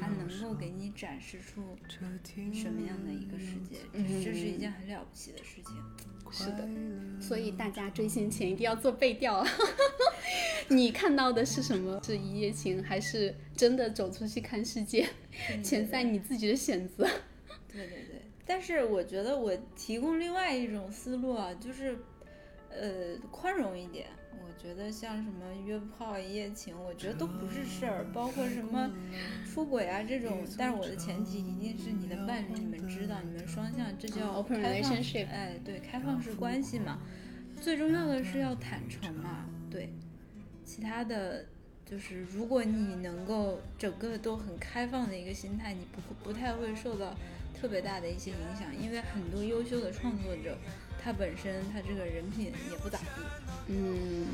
它能够给你展示出什么样的一个世界，这这是一件很了不起的事情。是的，所以大家追星前一定要做背调啊！你看到的是什么？是一夜情，还是真的走出去看世界？钱在你自己的选择。对对对，但是我觉得我提供另外一种思路啊，就是呃宽容一点。我觉得像什么约炮、一夜情，我觉得都不是事儿，包括什么出轨啊这种。但是我的前提一定是你的伴侣，你们知道，你们双向，这叫 open relationship。哎，对，开放式关系嘛。最重要的是要坦诚嘛，对。其他的就是，如果你能够整个都很开放的一个心态，你不不太会受到特别大的一些影响，因为很多优秀的创作者，他本身他这个人品也不咋地。嗯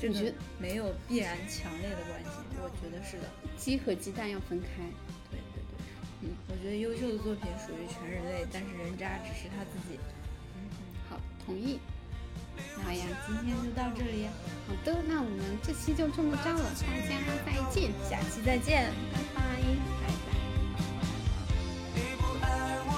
这个没有必然强烈的关系我觉得是的。鸡和鸡蛋要分开。对对对。嗯。我觉得优秀的作品属于全人类但是人渣只是他自己。嗯。好同意。好呀今天就到这里好的那我们这期就这么着了大家再见。下期再见。拜拜。拜拜。